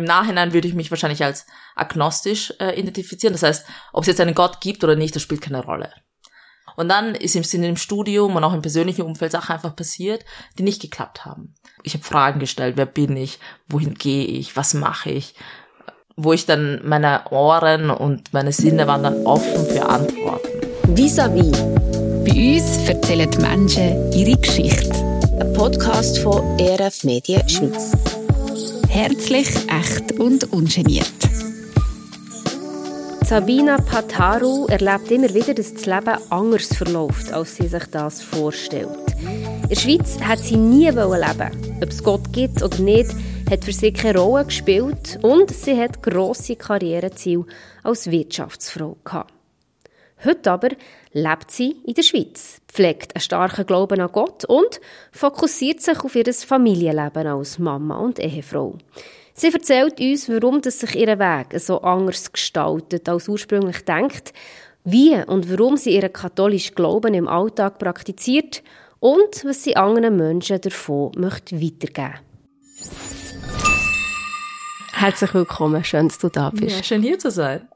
Im Nachhinein würde ich mich wahrscheinlich als agnostisch äh, identifizieren. Das heißt, ob es jetzt einen Gott gibt oder nicht, das spielt keine Rolle. Und dann ist im Sinne im Studium und auch im persönlichen Umfeld Sachen einfach passiert, die nicht geklappt haben. Ich habe Fragen gestellt, wer bin ich, wohin gehe ich, was mache ich, wo ich dann meine Ohren und meine Sinne waren dann offen für Antworten. Vis-à-vis. Bei uns erzählen die Menschen ihre Geschichte. Ein Podcast von ERF Medien Schweiz. Herzlich, echt und ungeniert. Sabina Pataru erlebt immer wieder, dass das Leben anders verläuft, als sie sich das vorstellt. In der Schweiz hat sie nie leben Ob es Gott gibt oder nicht, hat für sie keine Rolle gespielt und sie hat grosse Karriereziele als Wirtschaftsfrau gehabt. Heute aber lebt sie in der Schweiz, pflegt einen starken Glauben an Gott und fokussiert sich auf ihr Familienleben als Mama und Ehefrau. Sie erzählt uns, warum das sich ihr Weg so anders gestaltet als ursprünglich denkt, wie und warum sie ihren katholischen Glauben im Alltag praktiziert und was sie anderen Menschen davon möchte weitergeben Herzlich willkommen, schön, dass du da bist. Ja, schön hier zu sein.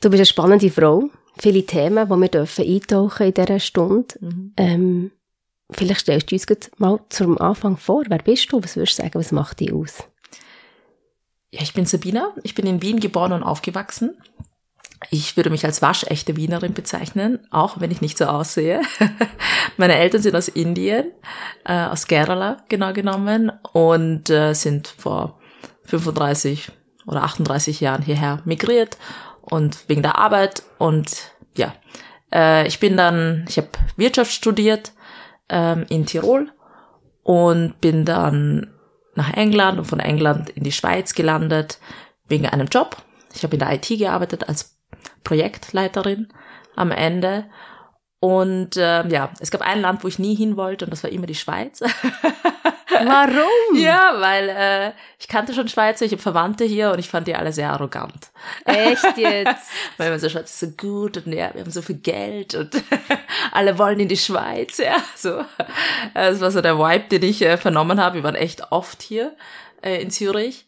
Du bist eine spannende Frau, viele Themen, die wir dürfen eintauchen in dieser Stunde. Mhm. Ähm, vielleicht stellst du uns mal zum Anfang vor. Wer bist du? Was würdest du sagen, was macht dich aus? Ja, ich bin Sabina. Ich bin in Wien geboren und aufgewachsen. Ich würde mich als waschechte Wienerin bezeichnen, auch wenn ich nicht so aussehe. Meine Eltern sind aus Indien, äh, aus Kerala genau genommen, und äh, sind vor 35 oder 38 Jahren hierher migriert und wegen der Arbeit. Und ja, äh, ich bin dann, ich habe Wirtschaft studiert ähm, in Tirol und bin dann nach England und von England in die Schweiz gelandet wegen einem Job. Ich habe in der IT gearbeitet als Projektleiterin am Ende. Und äh, ja, es gab ein Land, wo ich nie hin wollte und das war immer die Schweiz. Warum? ja, weil äh, ich kannte schon Schweizer, ich habe Verwandte hier und ich fand die alle sehr arrogant. Echt jetzt? weil man so schaut, ist so gut und ja, wir haben so viel Geld und alle wollen in die Schweiz, ja, so. Das war so der Vibe, den ich äh, vernommen habe. Wir waren echt oft hier äh, in Zürich.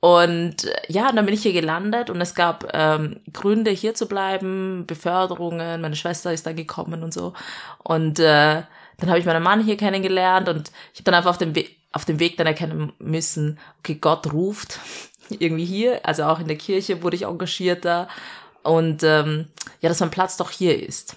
Und äh, ja, dann bin ich hier gelandet und es gab ähm, Gründe, hier zu bleiben, Beförderungen, meine Schwester ist da gekommen und so. Und äh, dann habe ich meinen Mann hier kennengelernt und ich habe dann einfach auf dem, We auf dem Weg dann erkennen müssen, okay, Gott ruft irgendwie hier, also auch in der Kirche wurde ich engagierter und ähm, ja, dass mein Platz doch hier ist.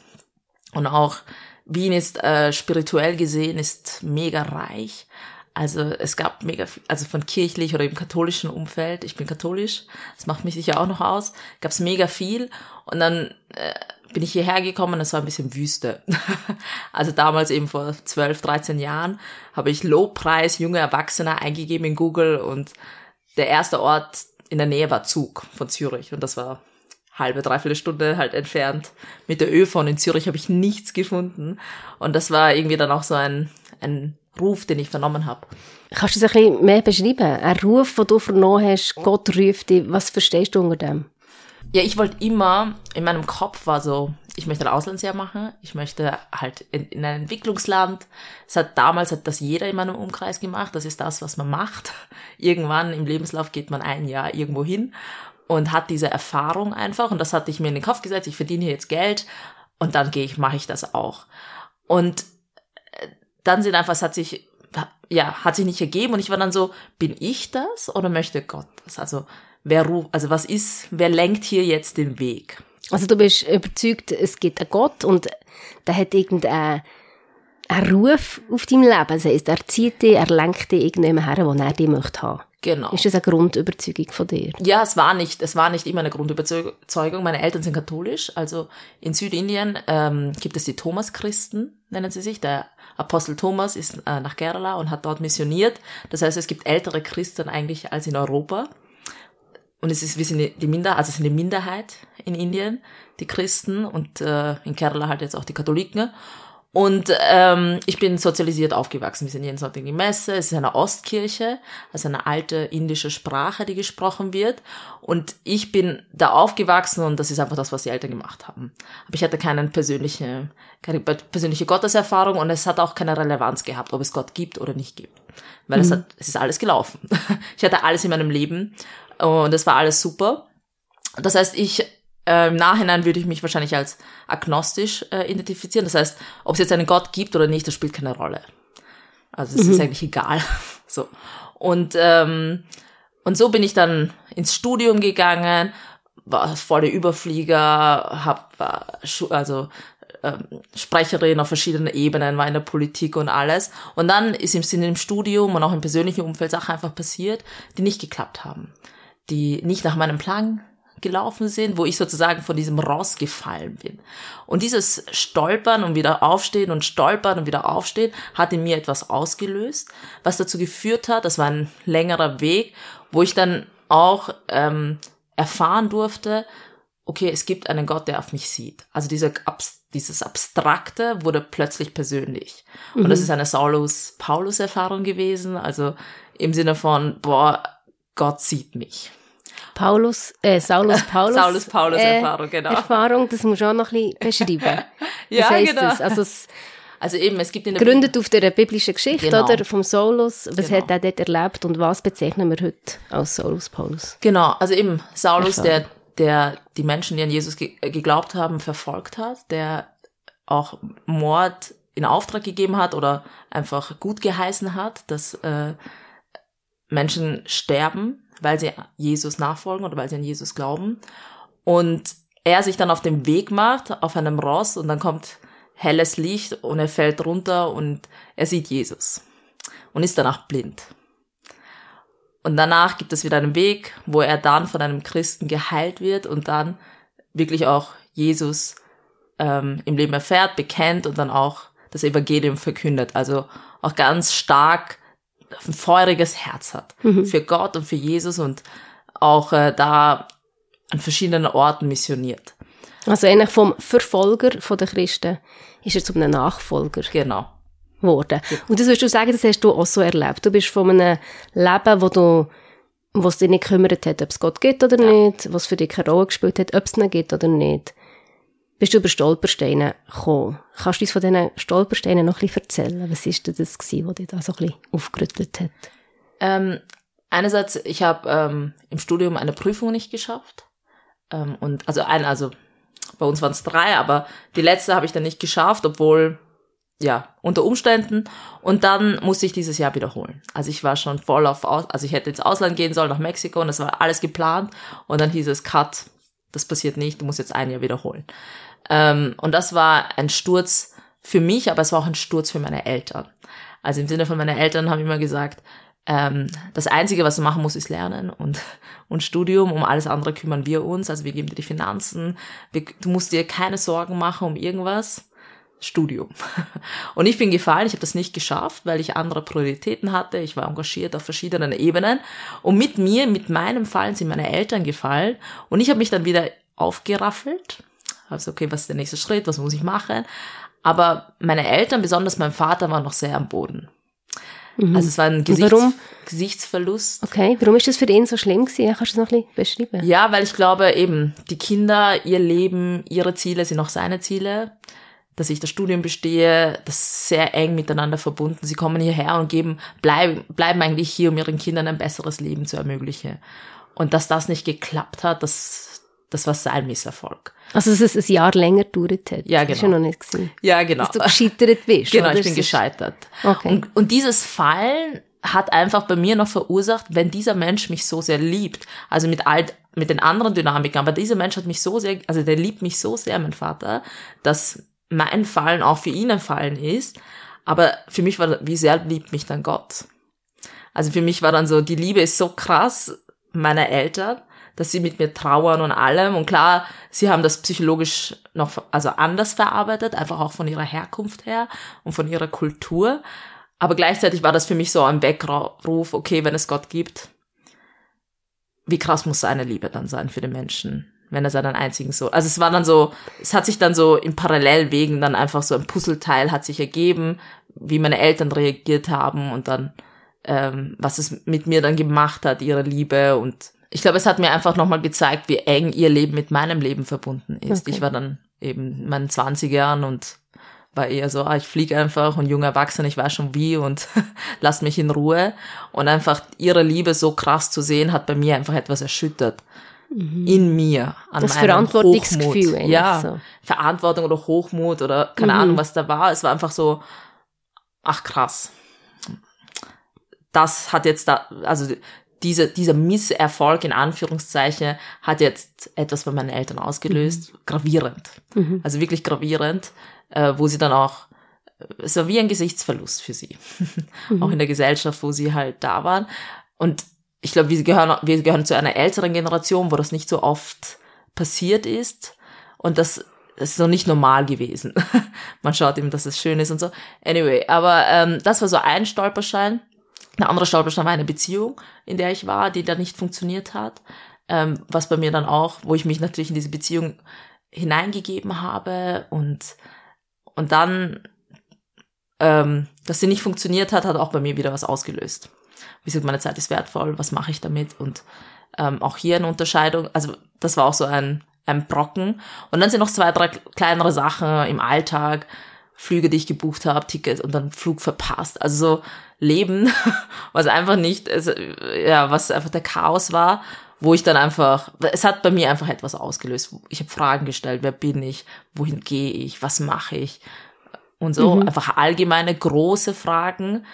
Und auch Wien ist äh, spirituell gesehen ist mega reich. Also es gab mega also von kirchlich oder im katholischen Umfeld, ich bin katholisch, das macht mich sicher auch noch aus, gab es mega viel und dann äh, bin ich hierher gekommen, es war ein bisschen Wüste. also damals eben vor 12, 13 Jahren habe ich Lobpreis junge Erwachsene eingegeben in Google und der erste Ort in der Nähe war Zug von Zürich und das war halbe, dreiviertel Stunde halt entfernt mit der ÖV und in Zürich habe ich nichts gefunden und das war irgendwie dann auch so ein, ein Ruf, den ich vernommen habe. Kannst du das ein bisschen mehr beschreiben? Ein Ruf, den du vernommen hast, Gott ruft dich, was verstehst du unter dem? Ja, ich wollte immer, in meinem Kopf war so, ich möchte ein Auslandsjahr machen, ich möchte halt in, in ein Entwicklungsland. Es hat damals hat das jeder in meinem Umkreis gemacht, das ist das, was man macht. Irgendwann im Lebenslauf geht man ein Jahr irgendwo hin und hat diese Erfahrung einfach und das hatte ich mir in den Kopf gesetzt, ich verdiene jetzt Geld und dann gehe ich, mache ich das auch. Und äh, dann sind einfach, es hat sich, ja, hat sich nicht ergeben und ich war dann so, bin ich das oder möchte Gott das? Also wer ruft, also was ist, wer lenkt hier jetzt den Weg? Also du bist überzeugt, es gibt einen Gott und der hat irgendeinen einen Ruf auf deinem Leben. Das heisst, er zieht dich, er lenkt dich irgendjemand her, wo er dich möchte haben. Genau. Ist das eine Grundüberzeugung von dir? Ja, es war nicht, es war nicht immer eine Grundüberzeugung. Meine Eltern sind katholisch, also in Südindien ähm, gibt es die Thomas-Christen, nennen sie sich. Der Apostel Thomas ist äh, nach Kerala und hat dort missioniert. Das heißt, es gibt ältere Christen eigentlich als in Europa. Und es ist, wir sind die Minderheit, also es sind die Minderheit in Indien, die Christen und äh, in Kerala halt jetzt auch die Katholiken. Und ähm, ich bin sozialisiert aufgewachsen. Wir sind jeden Sonntag in die Messe. Es ist eine Ostkirche, also eine alte indische Sprache, die gesprochen wird. Und ich bin da aufgewachsen und das ist einfach das, was die Eltern gemacht haben. Aber ich hatte keine persönliche, keine persönliche Gotteserfahrung und es hat auch keine Relevanz gehabt, ob es Gott gibt oder nicht gibt. Weil mhm. es hat, es ist alles gelaufen. Ich hatte alles in meinem Leben und es war alles super. Das heißt, ich äh, Im Nachhinein würde ich mich wahrscheinlich als agnostisch äh, identifizieren. Das heißt, ob es jetzt einen Gott gibt oder nicht, das spielt keine Rolle. Also es mhm. ist eigentlich egal. so. Und, ähm, und so bin ich dann ins Studium gegangen, war voll der Überflieger, hab war, also ähm, Sprecherin auf verschiedenen Ebenen, war in der Politik und alles. Und dann ist im Sinne im Studium und auch im persönlichen Umfeld Sachen einfach passiert, die nicht geklappt haben. Die nicht nach meinem Plan gelaufen sind, wo ich sozusagen von diesem Ross gefallen bin. Und dieses Stolpern und wieder aufstehen und stolpern und wieder aufstehen hat in mir etwas ausgelöst, was dazu geführt hat, das war ein längerer Weg, wo ich dann auch ähm, erfahren durfte, okay, es gibt einen Gott, der auf mich sieht. Also dieser, dieses Abstrakte wurde plötzlich persönlich. Und das mhm. ist eine Saulus-Paulus-Erfahrung gewesen, also im Sinne von, boah, Gott sieht mich. Paulus, äh, Saulus Paulus. Saulus Paulus äh, Erfahrung, genau. Erfahrung, das muss auch noch ein bisschen beschreiben. ja, heißt genau. Das? Also, es also eben, es gibt in der Gründet auf der biblischen Geschichte, genau. oder? Vom Saulus. Was genau. hat er dort erlebt und was bezeichnen wir heute als Saulus Paulus? Genau, also eben Saulus, der, der die Menschen, die an Jesus ge geglaubt haben, verfolgt hat, der auch Mord in Auftrag gegeben hat oder einfach gut geheißen hat, dass äh, Menschen sterben weil sie Jesus nachfolgen oder weil sie an Jesus glauben. Und er sich dann auf den Weg macht, auf einem Ross, und dann kommt helles Licht und er fällt runter und er sieht Jesus und ist danach blind. Und danach gibt es wieder einen Weg, wo er dann von einem Christen geheilt wird und dann wirklich auch Jesus ähm, im Leben erfährt, bekennt und dann auch das Evangelium verkündet. Also auch ganz stark ein feuriges Herz hat mhm. für Gott und für Jesus und auch äh, da an verschiedenen Orten missioniert. Also ähnlich vom Verfolger von der Christen ist er zu einem Nachfolger. Genau. Worden. Und das würdest du sagen, das hast du auch so erlebt. Du bist von einem Leben, wo du wo es dich nicht gekümmert hat, ob es Gott gibt oder ja. nicht, was für dich keine Rolle gespielt hat, ob es ihn gibt oder nicht bist du über Stolpersteine gekommen. Kannst du uns von diesen Stolpersteinen noch ein bisschen erzählen? Was ist denn das gewesen, was dich da so ein bisschen aufgerüttelt hat? Ähm, einerseits, ich habe ähm, im Studium eine Prüfung nicht geschafft. Ähm, und also ein, also bei uns waren es drei, aber die letzte habe ich dann nicht geschafft, obwohl ja, unter Umständen. Und dann musste ich dieses Jahr wiederholen. Also ich war schon voll auf, also ich hätte ins Ausland gehen sollen, nach Mexiko, und das war alles geplant. Und dann hieß es, Cut, das passiert nicht, du musst jetzt ein Jahr wiederholen. Ähm, und das war ein Sturz für mich, aber es war auch ein Sturz für meine Eltern. Also im Sinne von meinen Eltern haben immer gesagt, ähm, das Einzige, was du machen musst, ist lernen und, und Studium. Um alles andere kümmern wir uns. Also wir geben dir die Finanzen. Wir, du musst dir keine Sorgen machen um irgendwas. Studium. Und ich bin gefallen, ich habe das nicht geschafft, weil ich andere Prioritäten hatte. Ich war engagiert auf verschiedenen Ebenen. Und mit mir, mit meinem Fallen sind meine Eltern gefallen. Und ich habe mich dann wieder aufgeraffelt also, okay, was ist der nächste Schritt? Was muss ich machen? Aber meine Eltern, besonders mein Vater, waren noch sehr am Boden. Mhm. Also es war ein Gesichts Gesichtsverlust. Okay, warum ist das für ihn so schlimm gewesen? Kannst du das noch ein bisschen beschreiben? Ja, weil ich glaube eben, die Kinder, ihr Leben, ihre Ziele sind auch seine Ziele. Dass ich das Studium bestehe, das ist sehr eng miteinander verbunden. Sie kommen hierher und geben, bleiben, bleiben eigentlich hier, um ihren Kindern ein besseres Leben zu ermöglichen. Und dass das nicht geklappt hat, das das war sein Misserfolg. Also, dass es ein Jahr länger gedauert hat. Ja, genau. Ist ja noch nicht gewesen. Ja, genau. Dass du gescheitert bist. Genau, ich bin gescheitert. Okay. Und, und dieses Fallen hat einfach bei mir noch verursacht, wenn dieser Mensch mich so sehr liebt, also mit all, mit den anderen Dynamiken, aber dieser Mensch hat mich so sehr, also der liebt mich so sehr, mein Vater, dass mein Fallen auch für ihn ein Fallen ist, aber für mich war, wie sehr liebt mich dann Gott? Also für mich war dann so, die Liebe ist so krass meiner Eltern, dass sie mit mir trauern und allem. Und klar, sie haben das psychologisch noch, also anders verarbeitet, einfach auch von ihrer Herkunft her und von ihrer Kultur. Aber gleichzeitig war das für mich so ein Weckruf, okay, wenn es Gott gibt, wie krass muss seine Liebe dann sein für den Menschen, wenn er seinen einzigen Sohn. Also es war dann so, es hat sich dann so in Parallelwegen dann einfach so ein Puzzleteil hat sich ergeben, wie meine Eltern reagiert haben und dann ähm, was es mit mir dann gemacht hat, ihre Liebe und ich glaube, es hat mir einfach nochmal gezeigt, wie eng ihr Leben mit meinem Leben verbunden ist. Okay. Ich war dann eben in meinen 20 Jahren und war eher so, ah, ich fliege einfach und junger Erwachsener, ich weiß schon wie und lasst mich in Ruhe. Und einfach ihre Liebe so krass zu sehen, hat bei mir einfach etwas erschüttert. In mir. An Das meinem Verantwortungsgefühl Hochmut. Ja, so. Verantwortung oder Hochmut oder keine Mhm. Ahnung, was da war. Es war einfach so, ach krass. Das hat jetzt da, also diese, dieser Misserfolg in Anführungszeichen hat jetzt etwas bei meinen Eltern ausgelöst. Gravierend. Mhm. Also wirklich gravierend, äh, wo sie dann auch, es war wie ein Gesichtsverlust für sie. auch in der Gesellschaft, wo sie halt da waren. Und ich glaube, wir gehören, wir gehören zu einer älteren Generation, wo das nicht so oft passiert ist. Und das ist noch nicht normal gewesen. Man schaut eben, dass es schön ist und so. Anyway, aber ähm, das war so ein Stolperschein. Ein anderer Stolperstein war eine Beziehung, in der ich war, die dann nicht funktioniert hat. Ähm, was bei mir dann auch, wo ich mich natürlich in diese Beziehung hineingegeben habe und, und dann, ähm, dass sie nicht funktioniert hat, hat auch bei mir wieder was ausgelöst. Wie gesagt, meine Zeit ist wertvoll, was mache ich damit? Und ähm, auch hier eine Unterscheidung, also das war auch so ein, ein Brocken. Und dann sind noch zwei, drei kleinere Sachen im Alltag, Flüge, die ich gebucht habe, Tickets und dann Flug verpasst. Also so Leben, was einfach nicht, also, ja, was einfach der Chaos war, wo ich dann einfach, es hat bei mir einfach etwas ausgelöst. Ich habe Fragen gestellt, wer bin ich, wohin gehe ich, was mache ich und so. Einfach allgemeine große Fragen,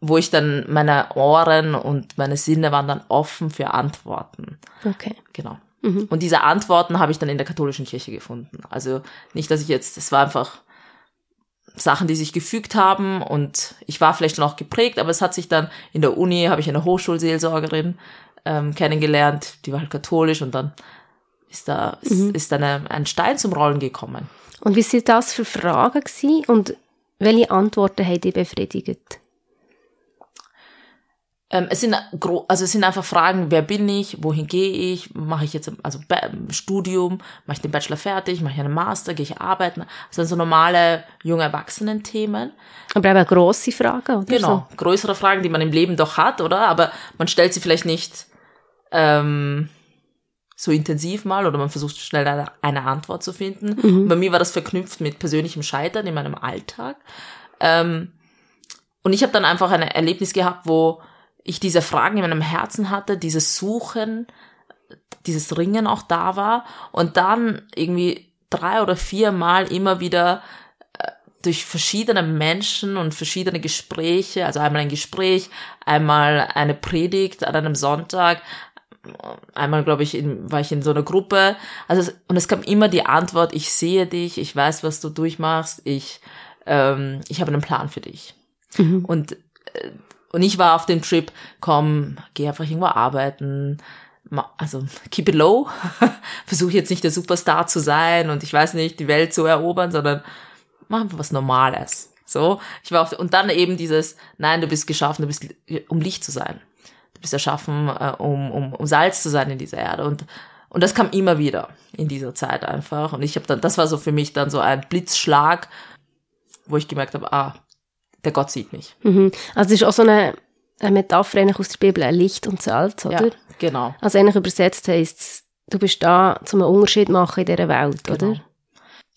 wo ich dann meine Ohren und meine Sinne waren dann offen für Antworten. Okay. Genau. Und diese Antworten habe ich dann in der katholischen Kirche gefunden. Also nicht, dass ich jetzt, es war einfach Sachen, die sich gefügt haben und ich war vielleicht noch geprägt, aber es hat sich dann in der Uni, habe ich eine Hochschulseelsorgerin ähm, kennengelernt, die war halt katholisch und dann ist da ist, ist dann ein, ein Stein zum Rollen gekommen. Und wie sind das für Fragen gewesen und welche Antworten haben die befriedigt? Ähm, es sind also es sind einfach Fragen, wer bin ich, wohin gehe ich, mache ich jetzt also Ba- Studium, mache ich den Bachelor fertig, mache ich einen Master, gehe ich arbeiten, das sind so normale junge Erwachsenen-Themen. Aber eben grosse Fragen, oder Genau, größere Fragen, die man im Leben doch hat, oder? Aber man stellt sie vielleicht nicht ähm, so intensiv mal oder man versucht schnell eine, eine Antwort zu finden. Und bei mir war das verknüpft mit persönlichem Scheitern in meinem Alltag. Ähm, und ich habe dann einfach ein Erlebnis gehabt, wo ich diese Fragen in meinem Herzen hatte, dieses Suchen, dieses Ringen auch da war und dann irgendwie drei oder vier Mal immer wieder äh, durch verschiedene Menschen und verschiedene Gespräche, also einmal ein Gespräch, einmal eine Predigt an einem Sonntag, einmal glaube ich in, war ich in so einer Gruppe, also und es kam immer die Antwort: Ich sehe dich, ich weiß, was du durchmachst, ich ähm, ich habe einen Plan für dich. Und äh, und ich war auf dem Trip, komm, geh einfach irgendwo arbeiten, also keep it low, versuche jetzt nicht der Superstar zu sein und ich weiß nicht, die Welt zu erobern, sondern mach einfach was Normales. So, ich war auf, und dann eben dieses, nein, du bist geschaffen, du bist, um Licht zu sein. Du bist erschaffen, äh, um, um, um Salz zu sein in dieser Erde. Und, und das kam immer wieder in dieser Zeit einfach. Und ich habe dann, das war so für mich dann so ein Blitzschlag, wo ich gemerkt habe, ah, der Gott sieht mich. Mhm. Also es ist auch so eine, eine Metapher eigentlich aus der Bibel, ein Licht und Salz, oder? Ja, genau. Also eigentlich übersetzt heisst es, du bist da, um einen Unterschied zu machen in dieser Welt, Genau. oder?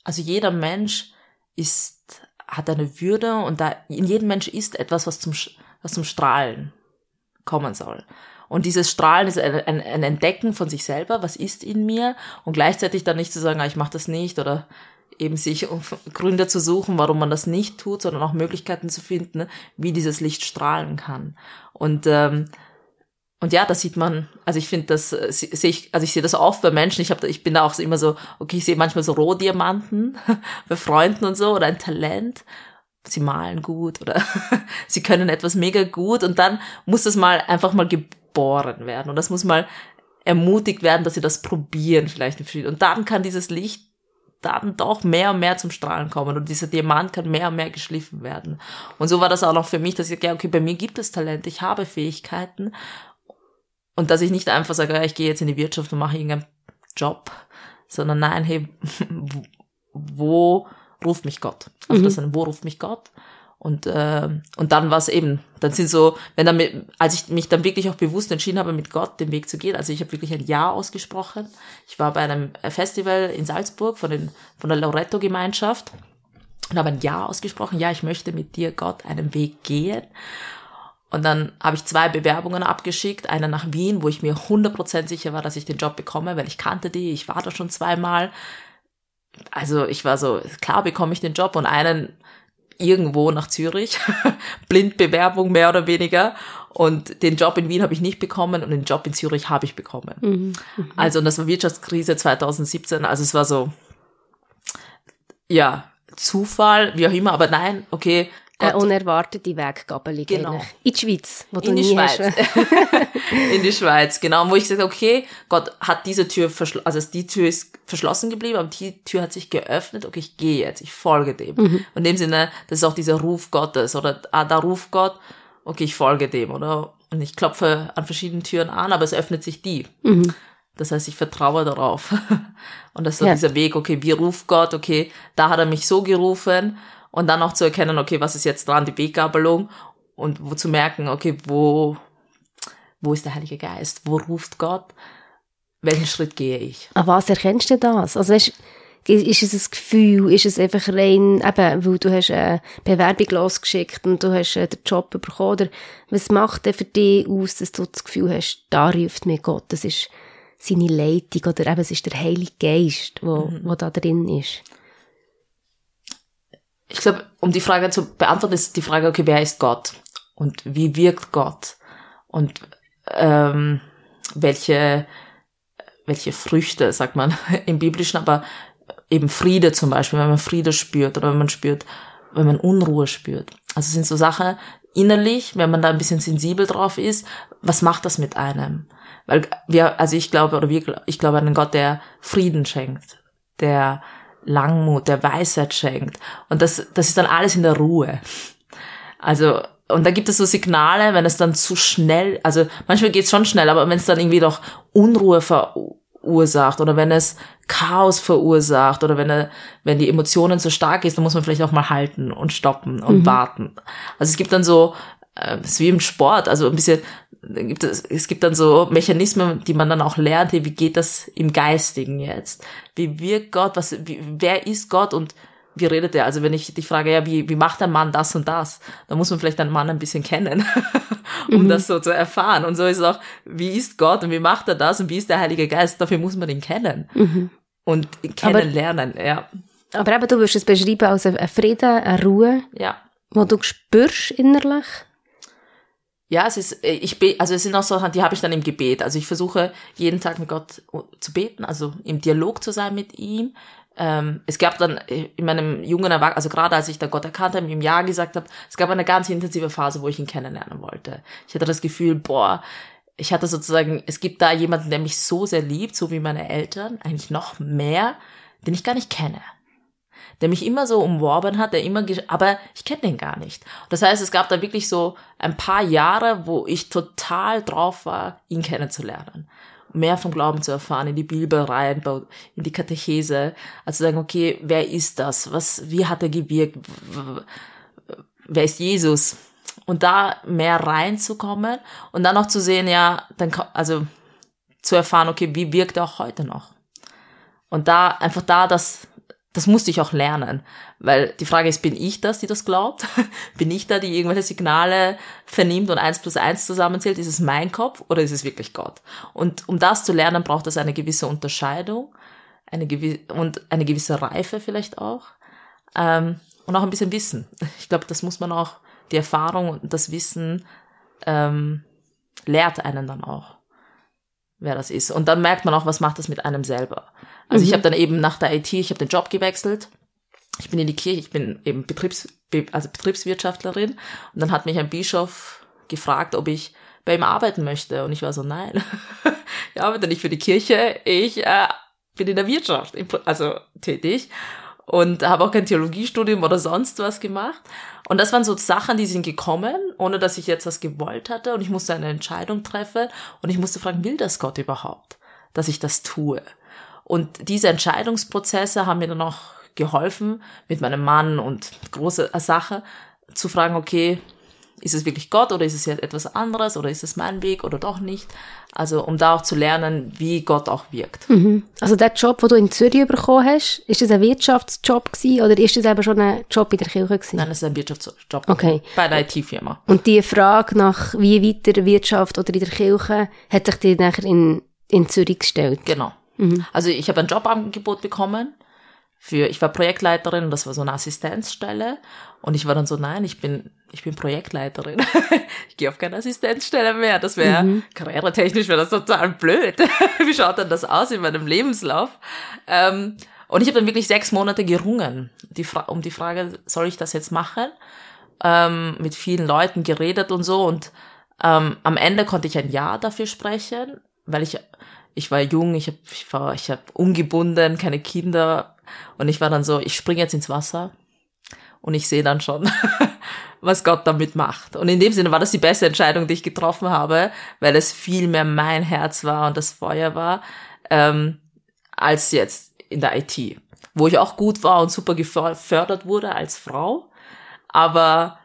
Also jeder Mensch ist, hat eine Würde und da, in jedem Mensch ist etwas, was zum, was zum Strahlen kommen soll. Und dieses Strahlen ist ein, ein, ein Entdecken von sich selber, was ist in mir und gleichzeitig dann nicht zu sagen, ah, ich mache das nicht oder eben sich Gründe zu suchen, warum man das nicht tut, sondern auch Möglichkeiten zu finden, wie dieses Licht strahlen kann. Und ähm, und ja, das sieht man, also ich finde das, äh, se- sehe ich, also ich sehe das oft bei Menschen, ich, hab, ich bin da auch immer so, okay, ich sehe manchmal so Rohdiamanten bei Freunden und so oder ein Talent, sie malen gut oder sie können etwas mega gut und dann muss das mal einfach mal geboren werden und das muss mal ermutigt werden, dass sie das probieren vielleicht. Und dann kann dieses Licht dann doch mehr und mehr zum Strahlen kommen und dieser Diamant kann mehr und mehr geschliffen werden. Und so war das auch noch für mich, dass ich, ja, okay, bei mir gibt es Talent, ich habe Fähigkeiten und dass ich nicht einfach sage, ja, ich gehe jetzt in die Wirtschaft und mache irgendeinen Job, sondern nein, hey, wo ruft mich Gott? Also das ist wo ruft mich Gott? Und, äh, und dann war es eben, dann sind so, wenn dann, als ich mich dann wirklich auch bewusst entschieden habe, mit Gott den Weg zu gehen, also ich habe wirklich ein Ja ausgesprochen. Ich war bei einem Festival in Salzburg von, den, von der Loretto-Gemeinschaft und habe ein Ja ausgesprochen. Ja, ich möchte mit dir, Gott, einen Weg gehen. Und dann habe ich zwei Bewerbungen abgeschickt, eine nach Wien, wo ich mir 100% sicher war, dass ich den Job bekomme, weil ich kannte die, ich war da schon zweimal. Also ich war so, klar bekomme ich den Job und einen irgendwo nach Zürich, Blindbewerbung mehr oder weniger. Und den Job in Wien habe ich nicht bekommen und den Job in Zürich habe ich bekommen. Mhm. Also und das war Wirtschaftskrise 2017, also es war so, ja, Zufall, wie auch immer, aber nein, okay, Eine Gott, unerwartete Weggabelung Genau. In die Schweiz, wo du in die nie Schweiz. in die Schweiz, genau. Wo ich gesagt okay, Gott hat diese Tür verschlossen, also die Tür ist verschlossen geblieben, aber die Tür hat sich geöffnet. Okay, ich gehe jetzt, ich folge dem. Und in dem Sinne, das ist auch dieser Ruf Gottes oder ah, da ruft Gott, okay, ich folge dem, oder? Und ich klopfe an verschiedenen Türen an, aber es öffnet sich die. Das heißt, ich vertraue darauf. Und das ist so Ja. dieser Weg, okay, wie ruft Gott, okay, da hat er mich so gerufen und dann auch zu erkennen, okay, was ist jetzt dran, die Weggabelung und wo zu merken, okay, wo, wo ist der Heilige Geist? Wo ruft Gott? Welchen Schritt gehe ich? An was erkennst du das? Also weißt, ist es ein Gefühl, ist es einfach rein, eben, weil du hast eine Bewerbung losgeschickt und du hast äh, den Job bekommen, oder was macht denn für dich aus, dass du das Gefühl hast, da ruft mir Gott, das ist seine Leitung, oder eben, es ist der Heilige Geist, wo, wo da drin ist. Ich glaube, um die Frage zu beantworten, ist die Frage, okay, wer ist Gott? Und wie wirkt Gott? Und ähm, welche, welche Früchte, sagt man im Biblischen, aber eben Friede zum Beispiel, wenn man Friede spürt oder wenn man spürt, wenn man Unruhe spürt. Also es sind so Sachen innerlich, wenn man da ein bisschen sensibel drauf ist, was macht das mit einem? Weil wir, also ich glaube, oder wir, ich glaube an einen Gott, der Frieden schenkt, der Langmut, der Weisheit schenkt. Und das, das ist dann alles in der Ruhe. Also, und da gibt es so Signale, wenn es dann zu schnell, also manchmal geht es schon schnell, aber wenn es dann irgendwie doch Unruhe verursacht oder wenn es Chaos verursacht oder wenn, er, wenn die Emotionen so stark ist, dann muss man vielleicht auch mal halten und stoppen und warten. Also es gibt dann so, äh, es ist wie im Sport, also ein bisschen, gibt es, es gibt dann so Mechanismen, die man dann auch lernt, hey, wie geht das im Geistigen jetzt? Wie wirkt Gott? Was, wie, wer ist Gott und wie redet er? Also wenn ich dich frage, ja, wie, wie macht ein Mann das und das? Dann muss man vielleicht einen Mann ein bisschen kennen, um das so zu erfahren. Und so ist es auch, wie ist Gott und wie macht er das und wie ist der Heilige Geist? Dafür muss man ihn kennen. Und kennenlernen, ja. Aber eben, du würdest es beschreiben als ein ein Frieden, eine Ruhe, Ja. wo du spürst innerlich. Ja, es ist, äh, ich be also es sind auch Sachen, die habe ich dann im Gebet. Also ich versuche jeden Tag mit Gott uh, zu beten, also im Dialog zu sein mit ihm. Ähm, es gab dann äh, in meinem jungen Erwachsenen, also gerade als ich dann Gott erkannt habe, ihm Ja gesagt habe, es gab eine ganz intensive Phase, wo ich ihn kennenlernen wollte. Ich hatte das Gefühl, boah, ich hatte sozusagen, es gibt da jemanden, der mich so sehr liebt, so wie meine Eltern, eigentlich noch mehr, den ich gar nicht kenne der mich immer so umworben hat, der immer, aber ich kenne den gar nicht. Das heißt, es gab da wirklich so ein paar Jahre, wo ich total drauf war, ihn kennenzulernen. Mehr vom Glauben zu erfahren, in die Bibel rein, in die Katechese, also sagen, okay, wer ist das? Was, wie hat er gewirkt? Wer ist Jesus? Und da mehr reinzukommen und dann auch zu sehen, ja, dann, also, zu erfahren, okay, wie wirkt er auch heute noch? Und da, einfach da das, das musste ich auch lernen. Weil die Frage ist, bin ich das, die das glaubt? bin ich da, die irgendwelche Signale vernimmt und eins plus eins zusammenzählt? Ist es mein Kopf oder ist es wirklich Gott? Und um das zu lernen, braucht es eine gewisse Unterscheidung eine gewi und eine gewisse Reife vielleicht auch. Ähm, und auch ein bisschen Wissen. Ich glaube, das muss man auch, die Erfahrung und das Wissen ähm, lehrt einen dann auch wer das ist. Und dann merkt man auch, was macht das mit einem selber. Also ich habe dann eben nach der IT, ich habe den Job gewechselt. Ich bin in die Kirche, ich bin eben Betriebs, Be- also Betriebswirtschaftlerin. Und dann hat mich ein Bischof gefragt, ob ich bei ihm arbeiten möchte. Und ich war so, nein, ich arbeite nicht für die Kirche, ich äh, bin in der Wirtschaft, also tätig. Und habe auch kein Theologiestudium oder sonst was gemacht. Und das waren so Sachen, die sind gekommen, ohne dass ich jetzt was gewollt hatte. Und ich musste eine Entscheidung treffen. Und ich musste fragen, will das Gott überhaupt, dass ich das tue? Und diese Entscheidungsprozesse haben mir dann auch geholfen, mit meinem Mann und große Sache zu fragen, okay, ist es wirklich Gott oder ist es jetzt etwas anderes oder ist es mein Weg oder doch nicht? Also um da auch zu lernen, wie Gott auch wirkt. Mhm. Also der Job, den du in Zürich bekommen hast, ist das ein Wirtschaftsjob gewesen oder ist das eben schon ein Job in der Kirche gewesen? Nein, das ist ein Wirtschaftsjob Okay. bei einer IT-Firma. Und die Frage nach wie weiter Wirtschaft oder in der Kirche hat sich dir nachher in, in Zürich gestellt. Genau. Also ich habe ein Jobangebot bekommen für, ich war Projektleiterin und das war so eine Assistenzstelle und ich war dann so, nein, ich bin, ich bin Projektleiterin. ich gehe auf keine Assistenzstelle mehr. Das wäre, karrieretechnisch wäre das total blöd. Wie schaut denn das aus in meinem Lebenslauf? Ähm, und ich habe dann wirklich sechs Monate gerungen, die Fra um die Frage, soll ich das jetzt machen? Ähm, mit vielen Leuten geredet und so und ähm, am Ende konnte ich ein Ja dafür sprechen, weil ich ich war jung, ich habe ich war ich habe ungebunden, keine Kinder und ich war dann so, ich springe jetzt ins Wasser und ich sehe dann schon, was Gott damit macht. Und in dem Sinne war das die beste Entscheidung, die ich getroffen habe, weil es viel mehr mein Herz war und das Feuer war, ähm, als jetzt in der IT, wo ich auch gut war und super gefördert wurde als Frau, aber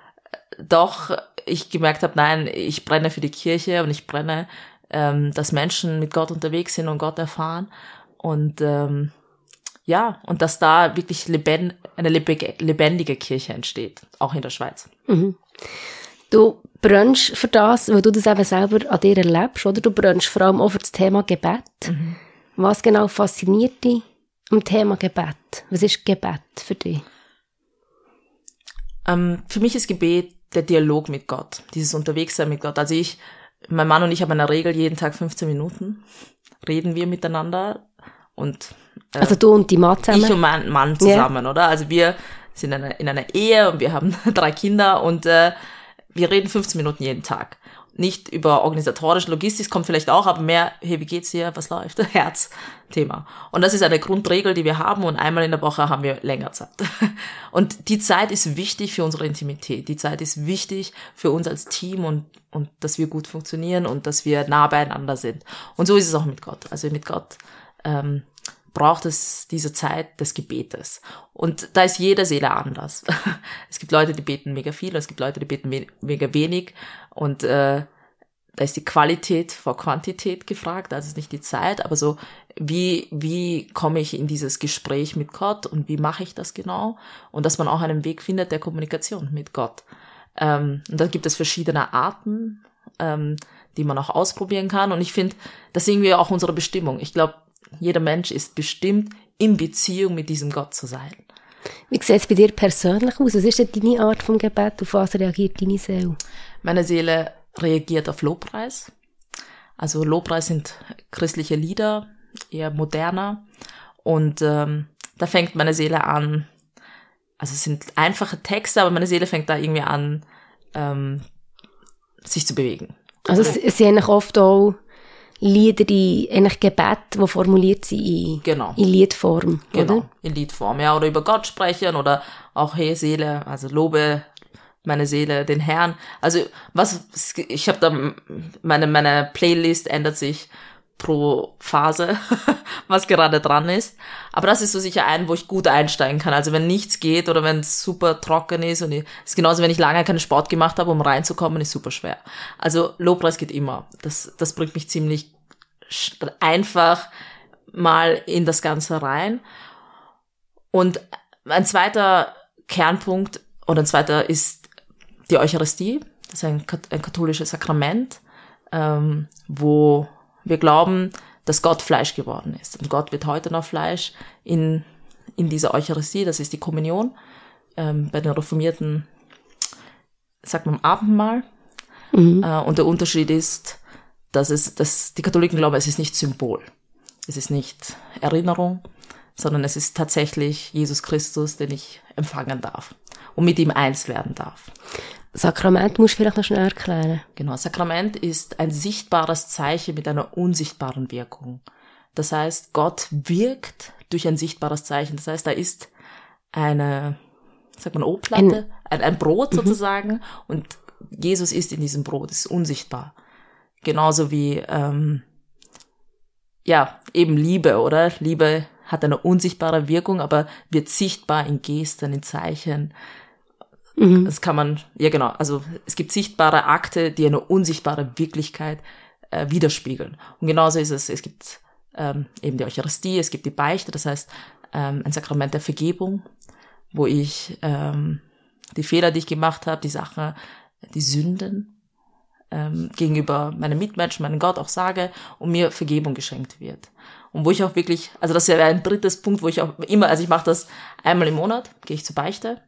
doch ich gemerkt habe, nein, ich brenne für die Kirche und ich brenne, ähm, dass Menschen mit Gott unterwegs sind und Gott erfahren. Und ähm, ja, und dass da wirklich lebend, eine lebendige, Kirche entsteht, auch in der Schweiz. Du brennst für das, weil du das eben selber an dir erlebst, oder? Du brennst vor allem auch für das Thema Gebet. Was genau fasziniert dich am Thema Gebet? Was ist Gebet für dich? Ähm, für mich ist Gebet der Dialog mit Gott, dieses Unterwegssein mit Gott. Also ich, mein Mann und ich haben in der Regel jeden Tag 15 Minuten, reden wir miteinander und Also du und die Mann zusammen? ich und mein Mann zusammen, oder? Also wir sind in einer, in einer Ehe und wir haben drei Kinder und äh, wir reden 15 Minuten jeden Tag. Nicht über organisatorisch, Logistik kommt vielleicht auch, aber mehr, hey, wie geht's dir, was läuft? Herz-Thema. Und das ist eine Grundregel, die wir haben und einmal in der Woche haben wir länger Zeit. Und die Zeit ist wichtig für unsere Intimität. Die Zeit ist wichtig für uns als Team und, und dass wir gut funktionieren und dass wir nah beieinander sind. Und so ist es auch mit Gott. Also mit Gott ähm, braucht es diese Zeit des Gebetes. Und da ist jede Seele anders. Es gibt Leute, die beten mega viel, es gibt Leute, die beten me- mega wenig. Und äh, da ist die Qualität vor Quantität gefragt, also nicht die Zeit, aber so, wie, wie komme ich in dieses Gespräch mit Gott und wie mache ich das genau? Und dass man auch einen Weg findet der Kommunikation mit Gott. Ähm, und da gibt es verschiedene Arten, ähm, die man auch ausprobieren kann. Und ich finde, das ist irgendwie auch unsere Bestimmung. Ich glaube, jeder Mensch ist bestimmt, in Beziehung mit diesem Gott zu sein. Wie sieht es bei dir persönlich aus? Was ist denn deine Art vom Gebet? Auf was reagiert deine Seele? Meine Seele reagiert auf Lobpreis. Also Lobpreis sind christliche Lieder, eher moderner. Und ähm, da fängt meine Seele an, also es sind einfache Texte, aber meine Seele fängt da irgendwie an, ähm, sich zu bewegen. Also es, es sind oft auch Lieder, die eigentlich Gebet, die formuliert sind in, Genau. in Liedform, Genau, oder? in Liedform, ja, oder über Gott sprechen oder auch hey Seele, also lobe meine Seele den Herrn. Also was ich habe da meine meine Playlist ändert sich pro Phase, was gerade dran ist. Aber das ist so sicher ein, wo ich gut einsteigen kann. Also wenn nichts geht oder wenn es super trocken ist und ich, ist genauso, wenn ich lange keinen Sport gemacht habe, um reinzukommen, ist super schwer. Also Lobpreis geht immer. Das, das bringt mich ziemlich einfach mal in das Ganze rein. Und ein zweiter Kernpunkt oder ein zweiter ist die Eucharistie. Das ist ein, ein katholisches Sakrament, ähm, wo wir glauben, dass Gott Fleisch geworden ist. Und Gott wird heute noch Fleisch in, in dieser Eucharistie, das ist die Kommunion. Ähm, bei den Reformierten sagt man Abendmahl. Äh, und der Unterschied ist, dass es, dass die Katholiken glauben, es ist nicht Symbol. Es ist nicht Erinnerung, sondern es ist tatsächlich Jesus Christus, den ich empfangen darf und mit ihm eins werden darf. Sakrament musst du vielleicht noch schnell erklären. Genau, Sakrament ist ein sichtbares Zeichen mit einer unsichtbaren Wirkung. Das heißt, Gott wirkt durch ein sichtbares Zeichen. Das heißt, da ist eine, sagt man, O-Platte, ein, ein Brot sozusagen und Jesus ist in diesem Brot, ist unsichtbar. Genauso wie ähm, ja, eben Liebe, oder? Liebe hat eine unsichtbare Wirkung, aber wird sichtbar in Gesten, in Zeichen. Mhm. Das kann man, ja genau, also es gibt sichtbare Akte, die eine unsichtbare Wirklichkeit äh, widerspiegeln. Und genauso ist es, es gibt ähm, eben die Eucharistie, es gibt die Beichte, das heißt ähm, ein Sakrament der Vergebung, wo ich ähm, die Fehler, die ich gemacht habe, die Sache, die Sünden ähm, gegenüber meinen Mitmenschen, meinem Gott auch sage und mir Vergebung geschenkt wird. Und wo ich auch wirklich, also das wäre ein drittes Punkt, wo ich auch immer, also ich mache das einmal im Monat, gehe ich zur Beichte.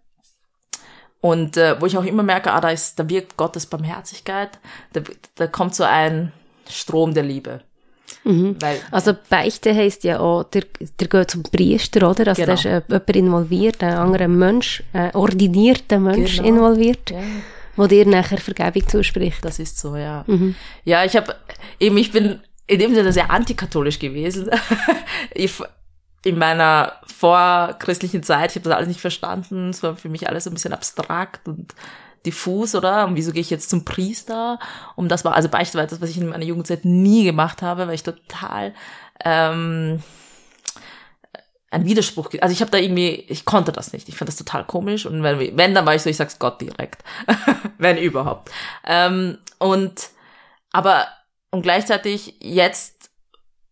Und äh, wo ich auch immer merke, ah, da ist, da wirkt Gottes Barmherzigkeit, da, da kommt so ein Strom der Liebe. Mhm. Weil, Also Beichte heisst ja auch, der, der geht zum Priester, oder? Also Genau. da ist äh, jemand involviert, ein anderer Mensch, ein ordinierter Mensch Genau. involviert, ja, wo dir nachher Vergebung zuspricht. das ist so, ja. Mhm. Ja, ich habe eben, ich bin in dem Sinne sehr antikatholisch gewesen. ich, in meiner vorchristlichen Zeit, ich habe das alles nicht verstanden. Es war für mich alles so ein bisschen abstrakt und diffus, oder? Und wieso gehe ich jetzt zum Priester? Um das war, also Beichte war etwas, was ich in meiner Jugendzeit nie gemacht habe, weil ich total ähm, ein Widerspruch, also ich habe da irgendwie, ich konnte das nicht. Ich fand das total komisch und wenn, wenn dann war ich so, ich sag's Gott direkt, wenn überhaupt. Ähm, und aber und gleichzeitig jetzt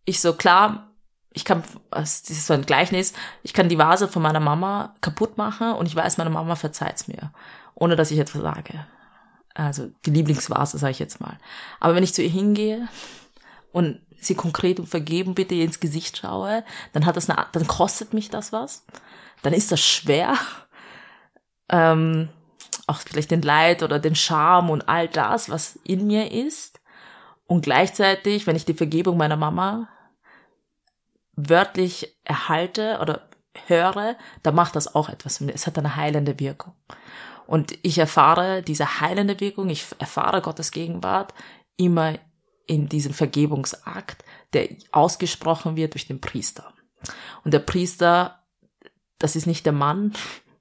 ich so klar, ich kann, das ist so ein Gleichnis, ich kann die Vase von meiner Mama kaputt machen und ich weiß, meine Mama verzeiht's mir, ohne dass ich etwas sage. Also die Lieblingsvase, sage ich jetzt mal. Aber wenn ich zu ihr hingehe und sie konkret um Vergeben bitte ins Gesicht schaue, dann hat das eine, dann kostet mich das was. Dann ist das schwer. Ähm, auch vielleicht den Leid oder den Scham und all das, was in mir ist. Und gleichzeitig, wenn ich die Vergebung meiner Mama wörtlich erhalte oder höre, dann macht das auch etwas mit mir. Es hat eine heilende Wirkung. Und ich erfahre diese heilende Wirkung, ich erfahre Gottes Gegenwart immer in diesem Vergebungsakt, der ausgesprochen wird durch den Priester. Und der Priester, das ist nicht der Mann,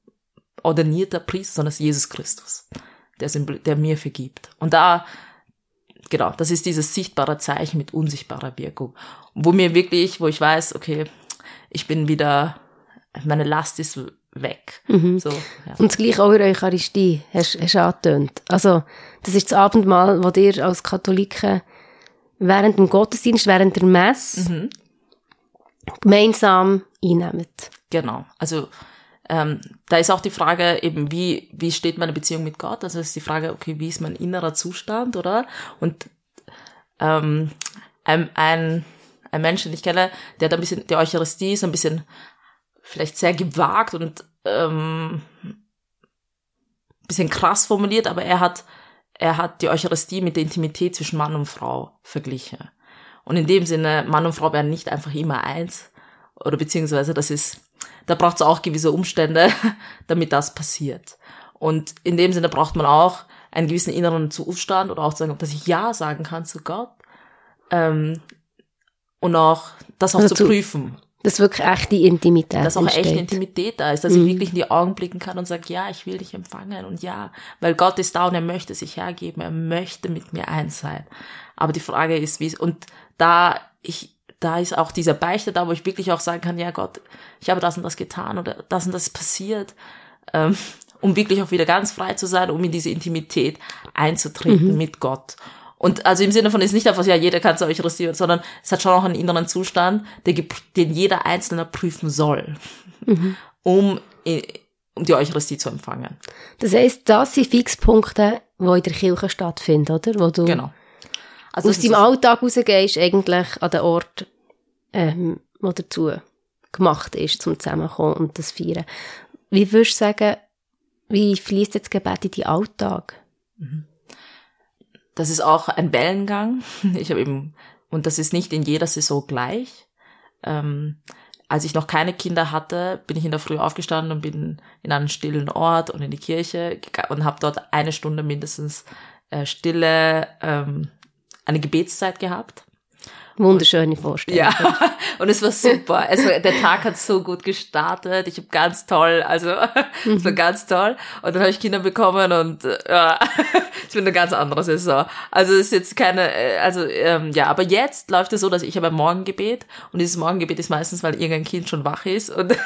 ordinierter Priester, sondern es ist Jesus Christus, der, der mir vergibt. Und da, genau, das ist dieses sichtbare Zeichen mit unsichtbarer Wirkung, wo mir wirklich, wo ich weiß, okay, ich bin wieder, meine Last ist weg. Mhm. So, ja. Und das gleiche auch in der Eucharistie, hast du angetönt. Also, das ist das Abendmahl, das ihr als Katholiken während dem Gottesdienst, während der Messe Mhm. gemeinsam einnehmt. Genau. Also ähm, da ist auch die Frage eben, wie, wie steht meine Beziehung mit Gott? Also ist die Frage, okay, wie ist mein innerer Zustand, oder? Und ähm, ein, ein, ein Mensch, den ich kenne, der hat ein bisschen, die Eucharistie ist ein bisschen vielleicht sehr gewagt und ähm, bisschen krass formuliert, aber er hat, er hat die Eucharistie mit der Intimität zwischen Mann und Frau verglichen. Und in dem Sinne, Mann und Frau werden nicht einfach immer eins, oder beziehungsweise das ist, da braucht es auch gewisse Umstände, damit das passiert. Und in dem Sinne braucht man auch einen gewissen inneren Zustand oder auch zu sagen, dass ich Ja sagen kann zu Gott ähm, und auch das auch Also zu zu- prüfen, Dass wirklich echte Intimität dass auch entsteht. echte Intimität da ist, dass ich wirklich in die Augen blicken kann und sage, ja, ich will dich empfangen und ja, weil Gott ist da und er möchte sich hergeben, er möchte mit mir eins sein. Aber die Frage ist, wie und da ich da ist auch dieser Beichte da, wo ich wirklich auch sagen kann, ja Gott, ich habe das und das getan oder das und das passiert, ähm, um wirklich auch wieder ganz frei zu sein, um in diese Intimität einzutreten mit Gott. Und also im Sinne von ist nicht einfach, ja, jeder kann zu euch rüsten, sondern es hat schon auch einen inneren Zustand, gep- den jeder Einzelne prüfen soll, um, i- um die Eucharistie zu empfangen. Das heisst, das sind Fixpunkte, die in der Kirche stattfinden, oder? Wo du Genau. Also aus deinem Alltag rausgehst, eigentlich an den Ort, ähm, wo dazu gemacht ist, zum Zusammenkommen und das Feiern. Wie würdest du sagen, wie fließt jetzt Gebet in deinen Alltag? Das ist auch ein Wellengang. Ich habe eben, und das ist nicht in jeder Saison gleich. Ähm, als ich noch keine Kinder hatte, bin ich in der Früh aufgestanden und bin in einen stillen Ort und in die Kirche und habe dort eine Stunde mindestens äh, stille, ähm, eine Gebetszeit gehabt. Wunderschöne Vorstellung. Ja, und es war super. Es war, der Tag hat so gut gestartet. Ich habe ganz toll, also es war ganz toll. Und dann habe ich Kinder bekommen und äh, ja, ich bin eine ganz andere Saison. Also es ist jetzt keine, äh, also ähm, ja, aber jetzt läuft es so, dass ich habe ein Morgengebet und dieses Morgengebet ist meistens, weil irgendein Kind schon wach ist und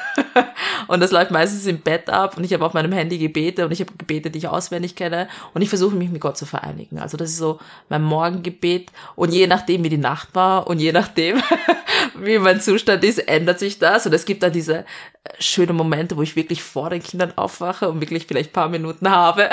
und das läuft meistens im Bett ab und ich habe auf meinem Handy Gebete und ich habe Gebete, die ich auswendig kenne und ich versuche mich mit Gott zu vereinigen. Also das ist so mein Morgengebet und je nachdem, wie die Nacht war und je nachdem, wie mein Zustand ist, ändert sich das. Und es gibt dann diese äh, schönen Momente, wo ich wirklich vor den Kindern aufwache und wirklich vielleicht paar Minuten habe.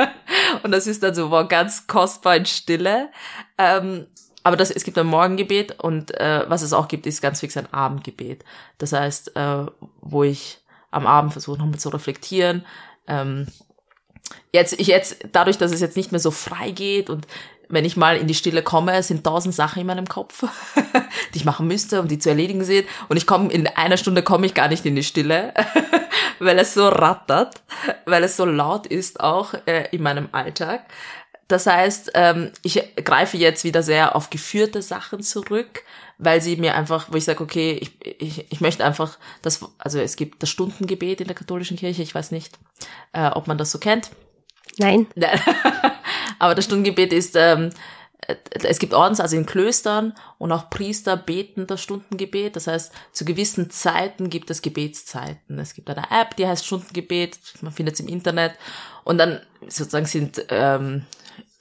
und das ist dann so wow, ganz kostbar in Stille. Ähm, aber das, es gibt ein Morgengebet und äh, was es auch gibt, ist ganz fix ein Abendgebet. Das heißt, äh, wo ich am Abend versuche nochmal zu reflektieren. Ähm, jetzt, ich jetzt, dadurch, dass es jetzt nicht mehr so frei geht und wenn ich mal in die Stille komme, sind tausend Sachen in meinem Kopf, die ich machen müsste und die zu erledigen sind. Und ich komme in einer Stunde komme ich gar nicht in die Stille, weil es so rattert, weil es so laut ist auch äh, in meinem Alltag. Das heißt, ähm, ich greife jetzt wieder sehr auf geführte Sachen zurück, weil sie mir einfach, wo ich sage, okay, ich, ich, ich möchte einfach, das, also es gibt das Stundengebet in der katholischen Kirche, ich weiß nicht, äh, ob man das so kennt. Nein. Aber das Stundengebet ist, ähm, es gibt Ordens, also in Klöstern und auch Priester beten das Stundengebet. Das heißt, zu gewissen Zeiten gibt es Gebetszeiten. Es gibt eine App, die heißt Stundengebet, man findet es im Internet. Und dann sozusagen sind, ähm,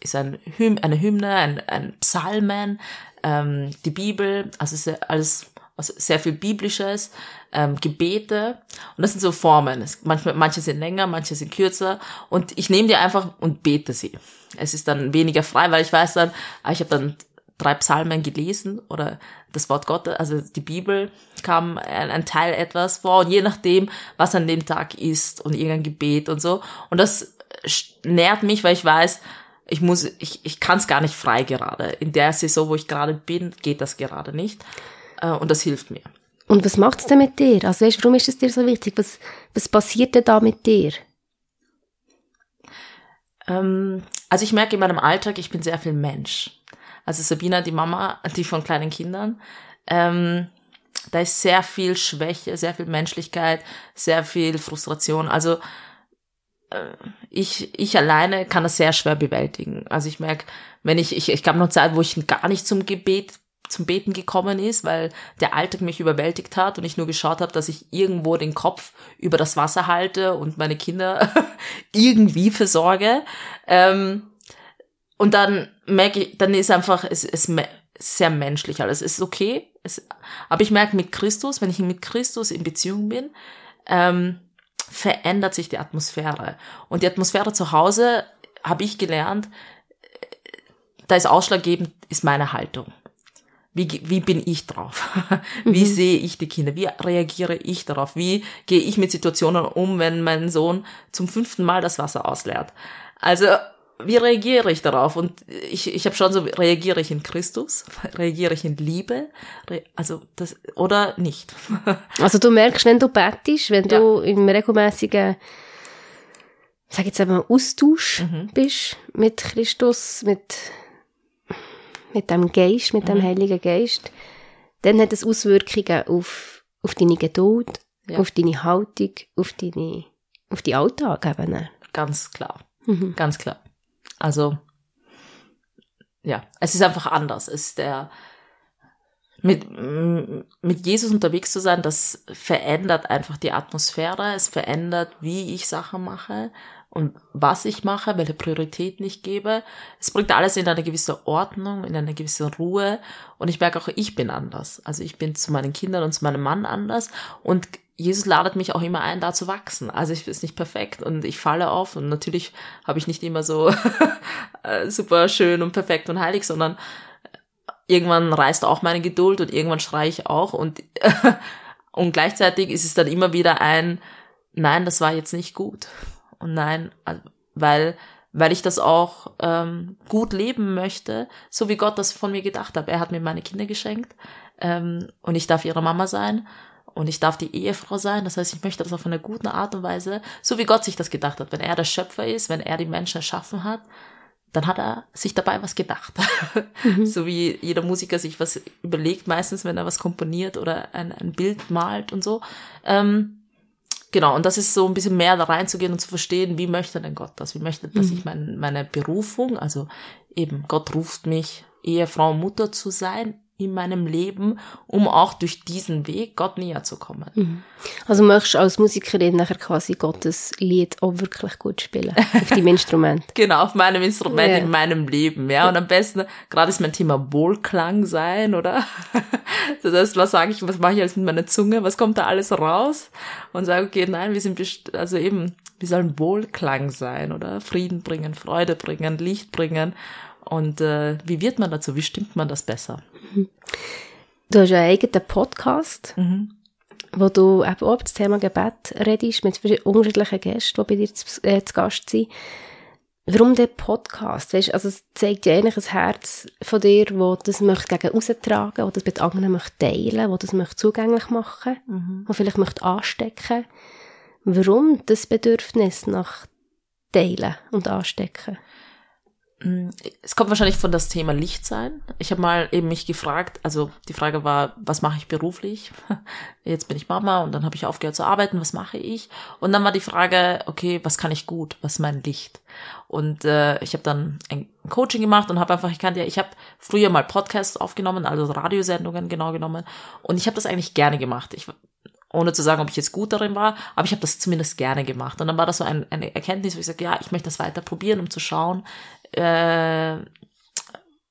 ist ein Hymn, eine Hymne, ein, ein Psalmen, ähm, die Bibel, also alles also sehr viel Biblisches, ähm, Gebete. Und das sind so Formen. Es, manchmal, manche sind länger, manche sind kürzer. Und ich nehme die einfach und bete sie. Es ist dann weniger frei, weil ich weiß dann, ah, ich habe dann drei Psalmen gelesen oder das Wort Gottes, also die Bibel kam ein, ein, Teil etwas vor und je nachdem, was an dem Tag ist und irgendein Gebet und so. Und das nährt mich, weil ich weiß, ich muss, ich, ich kann es gar nicht frei gerade. In der Saison, wo ich gerade bin, geht das gerade nicht. Äh, und das hilft mir. Und was macht es denn mit dir? Also weißt, warum ist es dir so wichtig? Was, was passiert denn da mit dir? Ähm, also ich merke in meinem Alltag, ich bin sehr viel Mensch. Also Sabina, die Mama, die von kleinen Kindern, ähm, da ist sehr viel Schwäche, sehr viel Menschlichkeit, sehr viel Frustration. Also äh, ich, ich alleine kann das sehr schwer bewältigen. Also ich merke, wenn ich, ich, ich gab noch Zeit, wo ich gar nicht zum Gebet zum Beten gekommen ist, weil der Alltag mich überwältigt hat und ich nur geschaut habe, dass ich irgendwo den Kopf über das Wasser halte und meine Kinder irgendwie versorge. Ähm, und dann merke ich, dann ist einfach, es ist sehr menschlich alles. Es ist okay. Es, aber ich merke mit Christus, wenn ich mit Christus in Beziehung bin, ähm, verändert sich die Atmosphäre. Und die Atmosphäre zu Hause, habe ich gelernt, da ist ausschlaggebend, ist meine Haltung. Wie, wie bin ich drauf? Wie mhm. sehe ich die Kinder? Wie reagiere ich darauf? Wie gehe ich mit Situationen um, wenn mein Sohn zum fünften Mal das Wasser ausleert? Also, wie reagiere ich darauf? Und ich, ich habe schon so, reagiere ich in Christus? Reagiere ich in Liebe? Also, das, oder nicht? also, du merkst, wenn du bettest, wenn ja. du im regelmäßigen, sag jetzt einmal, Austausch mhm. bist mit Christus, mit mit dem Geist, mit dem mhm. Heiligen Geist, dann hat es Auswirkungen auf, auf deine Geduld, ja. auf deine Haltung, auf deine, auf die Alltag eben. Ganz klar. Mhm. Ganz klar. Also, ja, es ist einfach anders. Es ist der, mit, mit Jesus unterwegs zu sein, das verändert einfach die Atmosphäre, es verändert, wie ich Sachen mache und was ich mache, welche Prioritäten ich gebe. Es bringt alles in eine gewisse Ordnung, in eine gewisse Ruhe und ich merke auch, ich bin anders. Also ich bin zu meinen Kindern und zu meinem Mann anders und Jesus ladet mich auch immer ein, da zu wachsen. Also ich bin nicht perfekt und ich falle auf und natürlich habe ich nicht immer so super schön und perfekt und heilig, sondern irgendwann reißt auch meine Geduld und irgendwann schreie ich auch und, und gleichzeitig ist es dann immer wieder ein, nein, das war jetzt nicht gut. Und nein, weil, weil ich das auch ähm, gut leben möchte, so wie Gott das von mir gedacht hat. Er hat mir meine Kinder geschenkt ähm, und ich darf ihre Mama sein und ich darf die Ehefrau sein. Das heißt, ich möchte das auf eine gute Art und Weise, so wie Gott sich das gedacht hat. Wenn er der Schöpfer ist, wenn er die Menschen erschaffen hat, dann hat er sich dabei was gedacht. so wie jeder Musiker sich was überlegt, meistens, wenn er was komponiert oder ein, ein Bild malt und so. Ähm, genau, und das ist so ein bisschen mehr da reinzugehen und zu verstehen, wie möchte denn Gott das? Wie möchte, dass ich mein, meine Berufung, also eben Gott ruft mich, Ehefrau, Mutter zu sein in meinem Leben, um auch durch diesen Weg Gott näher zu kommen. Also möchtest du als Musikerin nachher quasi Gottes Lied auch wirklich gut spielen auf deinem Instrument. Genau, auf meinem Instrument Ja. in meinem Leben, ja. Und am besten, gerade ist mein Thema Wohlklang sein, oder? Das heißt, was sage ich, was mache ich jetzt mit meiner Zunge? Was kommt da alles raus? Und sage, okay, nein, wir sind, best- also eben, wir sollen Wohlklang sein, oder? Frieden bringen, Freude bringen, Licht bringen. Und äh, wie wird man dazu? Wie stimmt man das besser? Du hast ja einen eigenen Podcast, wo du eben auch über das Thema Gebet redest, mit unterschiedlichen Gästen, die bei dir zu, äh, zu Gast sind. Warum der Podcast? Weißt, also es zeigt ja eigentlich ein Herz von dir, wo das möchte gegen austragen, wo das mit anderen möchte teilen, wo das möchte zugänglich machen, wo vielleicht möchte anstecken. Warum das Bedürfnis nach teilen und anstecken? Es kommt wahrscheinlich von das Thema Licht sein. Ich habe mal eben mich gefragt, also die Frage war, was mache ich beruflich? Jetzt bin ich Mama und dann habe ich aufgehört zu arbeiten, was mache ich? Und dann war die Frage, okay, was kann ich gut? Was ist mein Licht? Und äh, ich habe dann ein Coaching gemacht und habe einfach, ich kannte ja, ich habe früher mal Podcasts aufgenommen, also Radiosendungen genau genommen. Und ich habe das eigentlich gerne gemacht. Ich ohne zu sagen, ob ich jetzt gut darin war, aber ich habe das zumindest gerne gemacht. Und dann war das so ein, eine Erkenntnis, wo ich sage, ja, ich möchte das weiter probieren, um zu schauen, äh,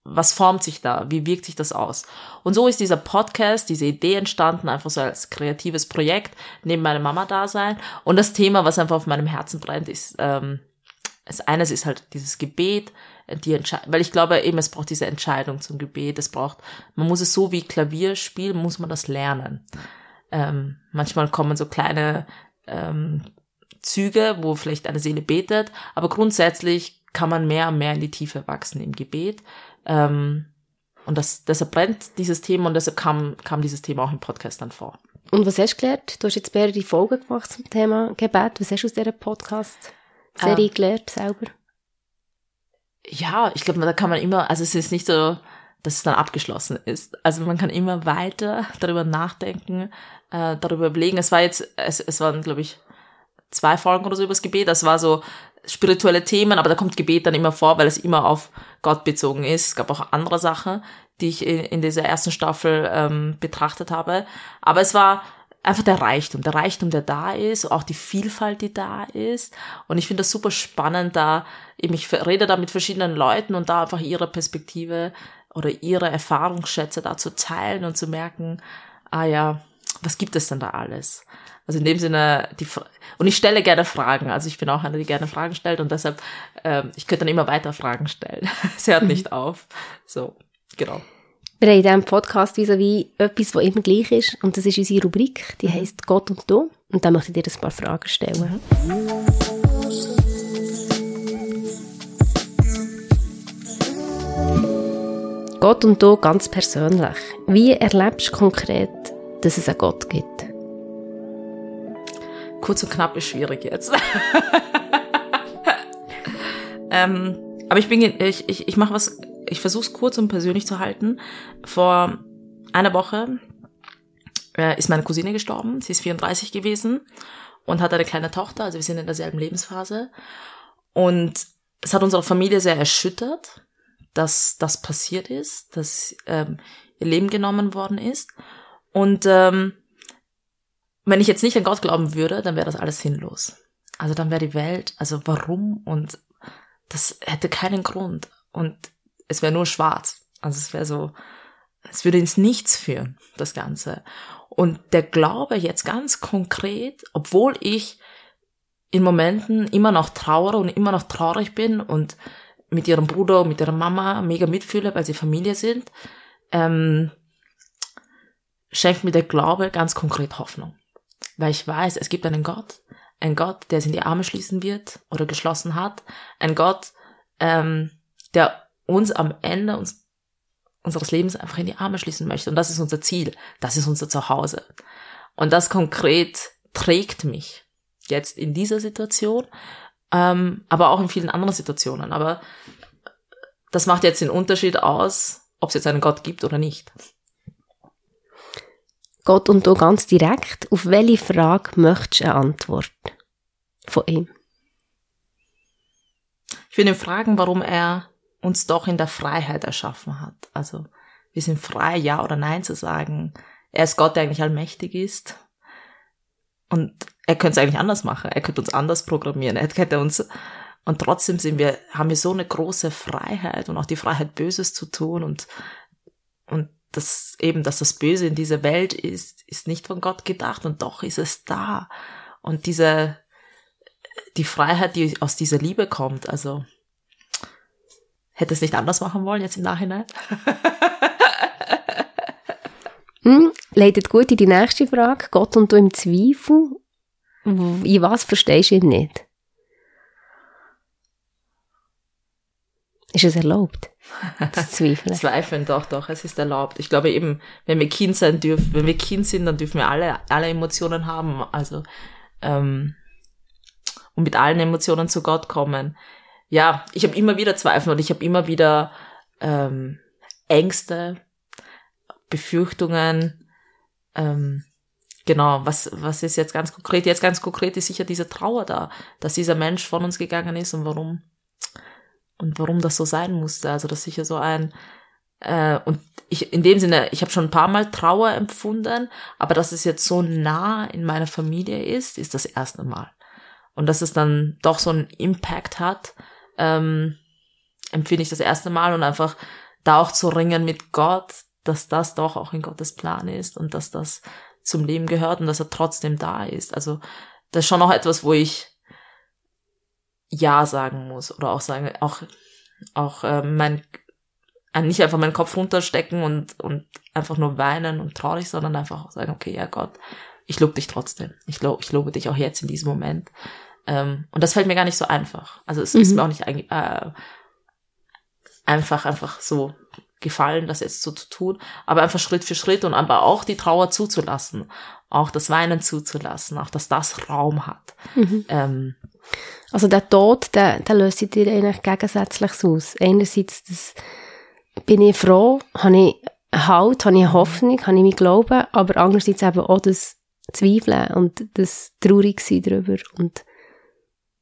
was formt sich da, wie wirkt sich das aus. Und so ist dieser Podcast, diese Idee entstanden, einfach so als kreatives Projekt neben meinem Mama-Dasein. Und das Thema, was einfach auf meinem Herzen brennt, ist, ähm, das eines ist halt dieses Gebet, die Entscheidung, weil ich glaube eben, es braucht diese Entscheidung zum Gebet, es braucht, man muss es so wie Klavier spielen, muss man das lernen. Ähm, manchmal kommen so kleine ähm, Züge, wo vielleicht eine Seele betet, aber grundsätzlich kann man mehr und mehr in die Tiefe wachsen im Gebet. Ähm, und das, deshalb brennt dieses Thema und deshalb kam, kam dieses Thema auch im Podcast dann vor. Und was hast du gelernt? Du hast jetzt mehrere Folgen gemacht zum Thema Gebet. Was hast du aus dieser Podcast-Serie Ah. gelernt selber? Ja, ich glaube, da kann man immer, also es ist nicht so, dass es dann abgeschlossen ist. Also man kann immer weiter darüber nachdenken, äh, darüber überlegen. Es war jetzt, es, es waren, glaube ich, zwei Folgen oder so übers Gebet. Das war so spirituelle Themen, aber da kommt Gebet dann immer vor, weil es immer auf Gott bezogen ist. Es gab auch andere Sachen, die ich in, in dieser ersten Staffel ähm, betrachtet habe. Aber es war einfach der Reichtum, der Reichtum, der da ist, auch die Vielfalt, die da ist. Und ich finde das super spannend, da eben ich rede da mit verschiedenen Leuten und da einfach ihre Perspektive oder ihre Erfahrungsschätze da zu teilen und zu merken, ah ja, was gibt es denn da alles? Also in dem Sinne, die und ich stelle gerne Fragen. Also ich bin auch eine, die gerne Fragen stellt und deshalb, ähm, ich könnte dann immer weiter Fragen stellen. Es hört nicht auf. So, genau. Wir haben in diesem Podcast wie etwas, was immer gleich ist. Und das ist unsere Rubrik. Die heisst Gott und du. Und da möchte ich dir ein paar Fragen stellen. Gott und du ganz persönlich. Wie erlebst du konkret, dass es einen Gott gibt? Kurz und knapp ist schwierig jetzt. ähm, aber ich bin, ich, ich, ich mache was, ich versuche es kurz und persönlich zu halten. Vor einer Woche äh, ist meine Cousine gestorben. Sie ist 34 gewesen und hat eine kleine Tochter. Also wir sind in derselben Lebensphase. Und es hat unsere Familie sehr erschüttert, dass das passiert ist, dass ähm, ihr Leben genommen worden ist. Und ähm, wenn ich jetzt nicht an Gott glauben würde, dann wäre das alles sinnlos. Also dann wäre die Welt, also warum? Und das hätte keinen Grund. Und es wäre nur schwarz. Also es wäre so, es würde ins Nichts führen, das Ganze. Und der Glaube jetzt ganz konkret, obwohl ich in Momenten immer noch trauere und immer noch traurig bin und mit ihrem Bruder mit ihrer Mama mega mitfühle, weil sie Familie sind, ähm, schenkt mir der Glaube ganz konkret Hoffnung. Weil ich weiß, es gibt einen Gott, ein Gott, der es in die Arme schließen wird oder geschlossen hat, ein Gott, ähm, der uns am Ende uns, unseres Lebens einfach in die Arme schließen möchte. Und das ist unser Ziel, das ist unser Zuhause. Und das konkret trägt mich jetzt in dieser Situation, ähm, aber auch in vielen anderen Situationen. Aber das macht jetzt den Unterschied aus, ob es jetzt einen Gott gibt oder nicht. Gott und du ganz direkt, auf welche Frage möchtest du eine Antwort von ihm? Ich will ihn fragen, warum er uns doch in der Freiheit erschaffen hat. Also wir sind frei, ja oder nein zu sagen. Er ist Gott, der eigentlich allmächtig ist. Und er könnte es eigentlich anders machen. Er könnte uns anders programmieren. Er hätte uns und trotzdem sind wir, haben wir so eine große Freiheit und auch die Freiheit, Böses zu tun und, und das eben, dass das Böse in dieser Welt ist, ist nicht von Gott gedacht und doch ist es da. Und diese, die Freiheit, die aus dieser Liebe kommt, also, hätte es nicht anders machen wollen jetzt im Nachhinein? leitet gut in die nächste Frage. Gott und du im Zweifel. In was verstehst du ihn nicht? Ist es erlaubt? Das Zweifeln. Zweifeln, doch, doch, es ist erlaubt. Ich glaube eben, wenn wir Kind sein dürfen, wenn wir Kind sind, dann dürfen wir alle, alle Emotionen haben, also, ähm, und mit allen Emotionen zu Gott kommen. Ja, ich habe immer wieder Zweifel und ich habe immer wieder ähm, Ängste, Befürchtungen, ähm, genau, was, was ist jetzt ganz konkret? Jetzt ganz konkret ist sicher diese Trauer da, dass dieser Mensch von uns gegangen ist und warum und warum das so sein musste. Also das ist sicher so ein äh, und ich in dem Sinne, ich habe schon ein paar Mal Trauer empfunden, aber dass es jetzt so nah in meiner Familie ist, ist das erste Mal. Und dass es dann doch so einen Impact hat, ähm, empfinde ich das erste Mal und einfach da auch zu ringen mit Gott, dass das doch auch in Gottes Plan ist und dass das zum Leben gehört und dass er trotzdem da ist. Also das ist schon auch etwas, wo ich ja sagen muss oder auch sagen, auch, auch äh, mein, nicht einfach meinen Kopf runterstecken und, und einfach nur weinen und traurig, sondern einfach auch sagen, okay, ja Gott, ich lobe dich trotzdem. Ich, lobe, ich lobe dich auch jetzt in diesem Moment. Ähm, und das fällt mir gar nicht so einfach. Also es mhm. ist mir auch nicht äh, einfach, einfach so gefallen, das jetzt so zu tun, aber einfach Schritt für Schritt und aber auch die Trauer zuzulassen, auch das Weinen zuzulassen, auch dass das Raum hat. Mhm. Ähm, also der Tod, der, der löst sich dir eigentlich gegensätzlich aus. Einerseits das bin ich froh, habe ich Halt, habe ich Hoffnung, habe ich mein Glauben, aber andererseits eben auch das Zweifeln und das Traurigsein darüber und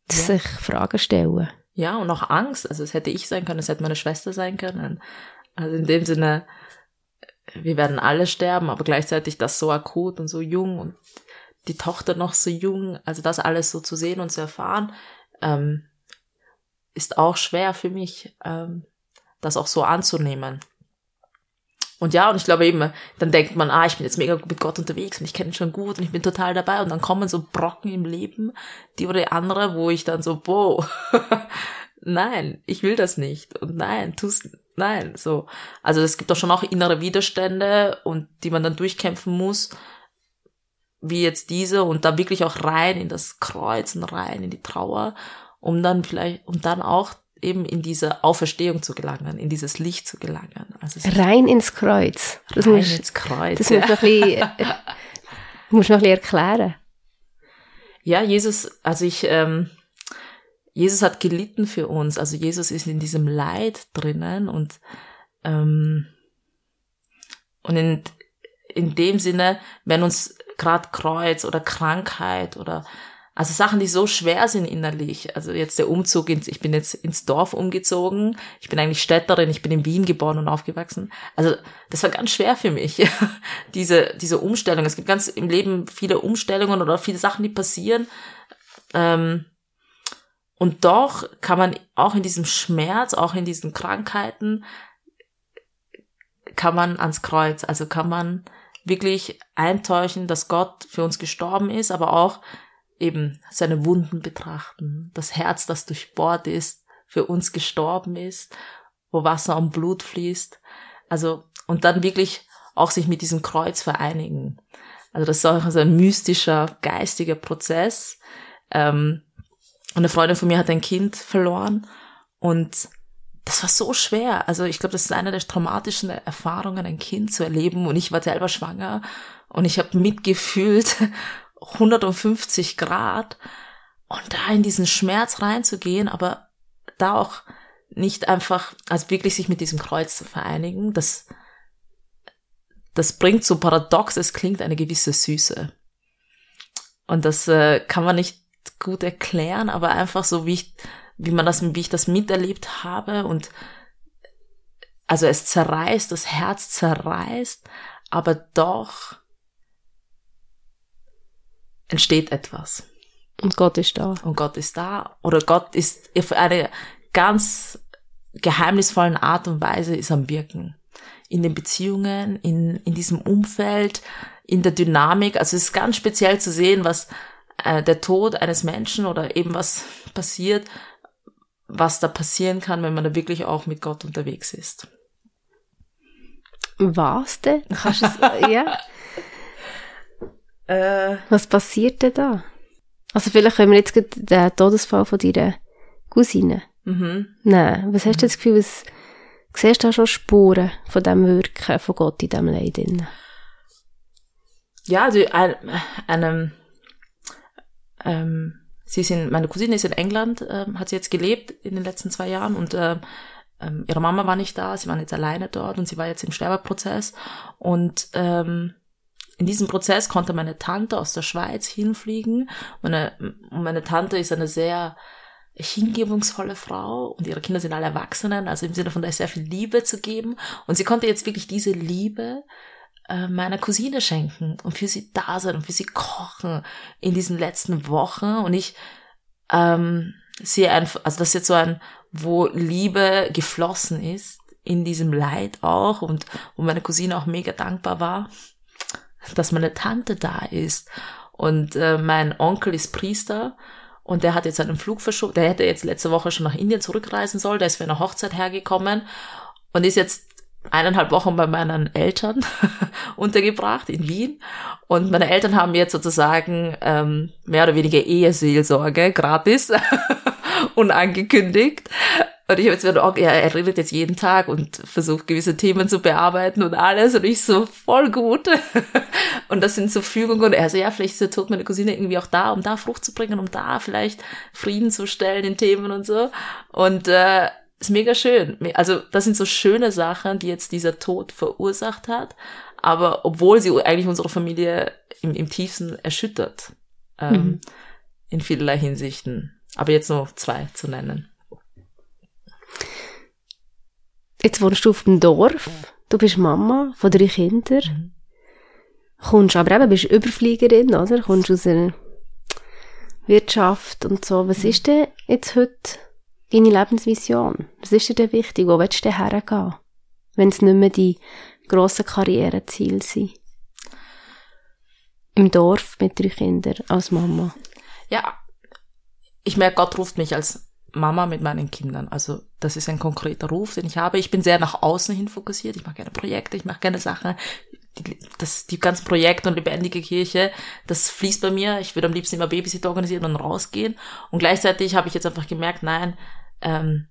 das ja. sich Fragen stellen. Ja, und auch Angst. Also es hätte ich sein können, es hätte meine Schwester sein können. Also in dem Sinne, wir werden alle sterben, aber gleichzeitig das so akut und so jung und die Tochter noch so jung, also das alles so zu sehen und zu erfahren, ähm, ist auch schwer für mich, ähm, das auch so anzunehmen. Und ja, und ich glaube eben, dann denkt man, ah, ich bin jetzt mega mit Gott unterwegs und ich kenne ihn schon gut und ich bin total dabei und dann kommen so Brocken im Leben, die oder die andere, wo ich dann so, boah, nein, ich will das nicht und nein, tust, nein, so. Also es gibt doch schon auch innere Widerstände und die man dann durchkämpfen muss wie jetzt diese und da wirklich auch rein in das Kreuz und rein in die Trauer, um dann vielleicht, um dann auch eben in diese Auferstehung zu gelangen, in dieses Licht zu gelangen. Also rein ins Kreuz. Das rein musst, ins Kreuz. Das ja. musst, du ein bisschen, musst du noch ein bisschen erklären. Ja, Jesus, also ich, ähm, Jesus hat gelitten für uns. Also Jesus ist in diesem Leid drinnen und ähm, und in, in dem Sinne, wenn uns gerade Kreuz oder Krankheit oder also Sachen, die so schwer sind innerlich. Also jetzt der Umzug ins, ich bin jetzt ins Dorf umgezogen. Ich bin eigentlich Städterin. Ich bin in Wien geboren und aufgewachsen. Also das war ganz schwer für mich. diese, diese Umstellung. Es gibt ganz im Leben viele Umstellungen oder viele Sachen, die passieren. Ähm, und doch kann man auch in diesem Schmerz, auch in diesen Krankheiten, kann man ans Kreuz. Also kann man wirklich eintäuschen, dass Gott für uns gestorben ist, aber auch eben seine Wunden betrachten, das Herz, das durchbohrt ist, für uns gestorben ist, wo Wasser und Blut fließt. Also, und dann wirklich auch sich mit diesem Kreuz vereinigen. Also das ist auch so ein mystischer, geistiger Prozess. Ähm, und eine Freundin von mir hat ein Kind verloren und das war so schwer. Also ich glaube, das ist eine der traumatischen Erfahrungen, ein Kind zu erleben. Und ich war selber schwanger und ich habe mitgefühlt 150 Grad und da in diesen Schmerz reinzugehen, aber da auch nicht einfach, also wirklich sich mit diesem Kreuz zu vereinigen, das, das bringt so paradox, es klingt eine gewisse Süße. Und das äh, kann man nicht gut erklären, aber einfach so, wie ich, wie man das, wie ich das miterlebt habe und also es zerreißt, das Herz zerreißt, aber doch entsteht etwas. Und Gott ist da. Und Gott ist da. Oder Gott ist auf eine ganz geheimnisvollen Art und Weise ist am Wirken. In den Beziehungen, in, in diesem Umfeld, in der Dynamik. Also es ist ganz speziell zu sehen, was äh, der Tod eines Menschen oder eben was passiert, was da passieren kann, wenn man da wirklich auch mit Gott unterwegs ist. Was denn? Kannst du es, ja? Äh, Was passiert denn da? Also vielleicht können wir jetzt den Todesfall von deiner Cousine. mhm. Nein, was hast du das Gefühl, was, siehst du da schon Spuren von dem Wirken von Gott in diesem Leid? drin? Ja, also ein, einem, ähm, sie ist in, meine Cousine ist in England, ähm, hat sie jetzt gelebt in den letzten zwei Jahren und ähm, ähm, ihre Mama war nicht da, sie waren jetzt alleine dort und sie war jetzt im Sterbeprozess und ähm, in diesem Prozess konnte meine Tante aus der Schweiz hinfliegen. Meine, meine Tante ist eine sehr hingebungsvolle Frau und ihre Kinder sind alle Erwachsenen, also im Sinne von, da ist sehr viel Liebe zu geben. Und sie konnte jetzt wirklich diese Liebe äh, meiner Cousine schenken und für sie da sein und für sie kochen in diesen letzten Wochen. Und ich ähm, sehe einfach, also das ist jetzt so ein, wo Liebe geflossen ist in diesem Leid auch und wo meine Cousine auch mega dankbar war dass meine Tante da ist. Und äh, mein Onkel ist Priester und der hat jetzt einen Flug verschoben. Der hätte jetzt letzte Woche schon nach Indien zurückreisen sollen. Der ist für eine Hochzeit hergekommen und ist jetzt eineinhalb Wochen bei meinen Eltern untergebracht in Wien. Und meine Eltern haben jetzt sozusagen ähm, mehr oder weniger Eheseelsorge gratis unangekündigt. Und ich habe jetzt wieder, oh, ja, er redet jetzt jeden Tag und versucht gewisse Themen zu bearbeiten und alles. Und ich so, voll gut. und das sind so Fügungen. Und er so, ja, vielleicht Tod meiner Cousine irgendwie auch da, um da Frucht zu bringen, um da vielleicht Frieden zu stellen in Themen und so. Und äh, ist mega schön. Also das sind so schöne Sachen, die jetzt dieser Tod verursacht hat. Aber obwohl sie eigentlich unsere Familie im, im tiefsten erschüttert. Ähm, Mhm. In vielerlei Hinsichten. Aber jetzt nur zwei zu nennen. Jetzt wohnst du auf dem Dorf, du bist Mama von drei Kindern, kommst aber eben, bist Überfliegerin, oder? Kommst aus einer Wirtschaft und so. Was ist denn jetzt heute deine Lebensvision? Was ist dir denn wichtig? Wo willst du denn hergehen? Wenn es nicht mehr die grossen Karriereziele sind? Im Dorf mit drei Kindern als Mama. Ja, ich merke, Gott ruft mich als Mama mit meinen Kindern. Also das ist ein konkreter Ruf, den ich habe. Ich bin sehr nach außen hin fokussiert. Ich mache gerne Projekte, ich mache gerne Sachen. Die, das, die ganzen Projekte und lebendige Kirche, das fließt bei mir. Ich würde am liebsten immer Babysitter organisieren und rausgehen. Und gleichzeitig habe ich jetzt einfach gemerkt, nein, ähm,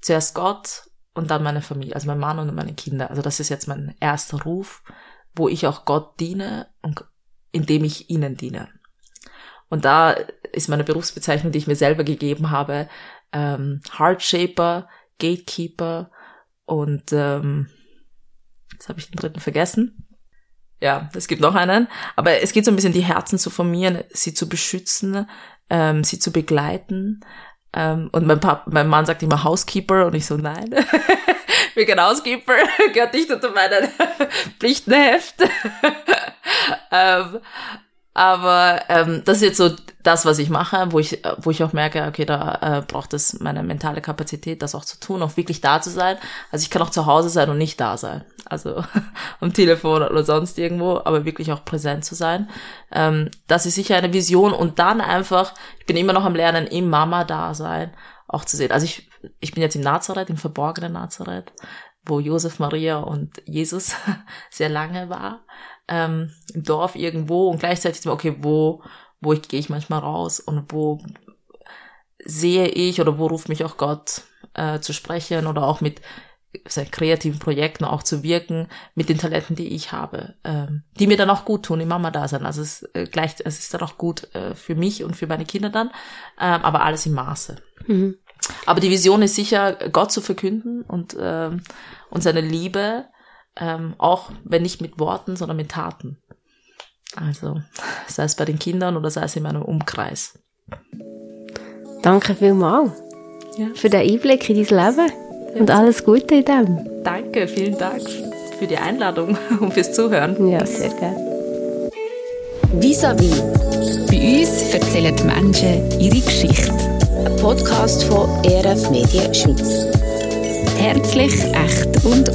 zuerst Gott und dann meine Familie, also mein Mann und meine Kinder. Also das ist jetzt mein erster Ruf, wo ich auch Gott diene und indem ich ihnen diene. Und da ist meine Berufsbezeichnung, die ich mir selber gegeben habe, ähm, Heartshaper, Gatekeeper und ähm, jetzt habe ich den dritten vergessen. Ja, es gibt noch einen. Aber es geht so ein bisschen die Herzen zu formieren, sie zu beschützen, ähm, sie zu begleiten. Ähm, und mein, Pap mein Mann sagt immer Housekeeper und ich so, nein. Wir kein Housekeeper, gehört nicht unter meinen Pflichtenheft. ähm, aber ähm, das ist jetzt so das, was ich mache, wo ich, wo ich auch merke, okay, da äh, braucht es meine mentale Kapazität, das auch zu tun, auch wirklich da zu sein. Also ich kann auch zu Hause sein und nicht da sein. Also am Telefon oder sonst irgendwo, aber wirklich auch präsent zu sein. Ähm, das ist sicher eine Vision und dann einfach, ich bin immer noch am Lernen, im Mama-Dasein auch zu sehen. Also ich, ich bin jetzt im Nazareth, im verborgenen Nazareth, wo Josef, Maria und Jesus sehr lange war ähm, im Dorf irgendwo und gleichzeitig okay, wo, wo ich, gehe ich manchmal raus und wo sehe ich oder wo ruft mich auch Gott äh, zu sprechen oder auch mit sehr kreativen Projekten auch zu wirken mit den Talenten, die ich habe, ähm, die mir dann auch gut tun, im Mama da sein. Also es, äh, gleich, es ist dann auch gut äh, für mich und für meine Kinder dann, ähm, aber alles im Maße. Mhm. Aber die Vision ist sicher, Gott zu verkünden und, ähm, und seine Liebe, ähm, auch wenn nicht mit Worten, sondern mit Taten. Also sei es bei den Kindern oder sei es in meinem Umkreis. Danke vielmals Ja. für den Einblick in dein Leben und alles Gute in dem. Danke, vielen Dank für die Einladung und fürs Zuhören. Ja, sehr gerne. Vis-à-vis, Bei uns erzählen die Menschen ihre Geschichte. ein Podcast von ERF Medien Schweiz. Herzlich, echt und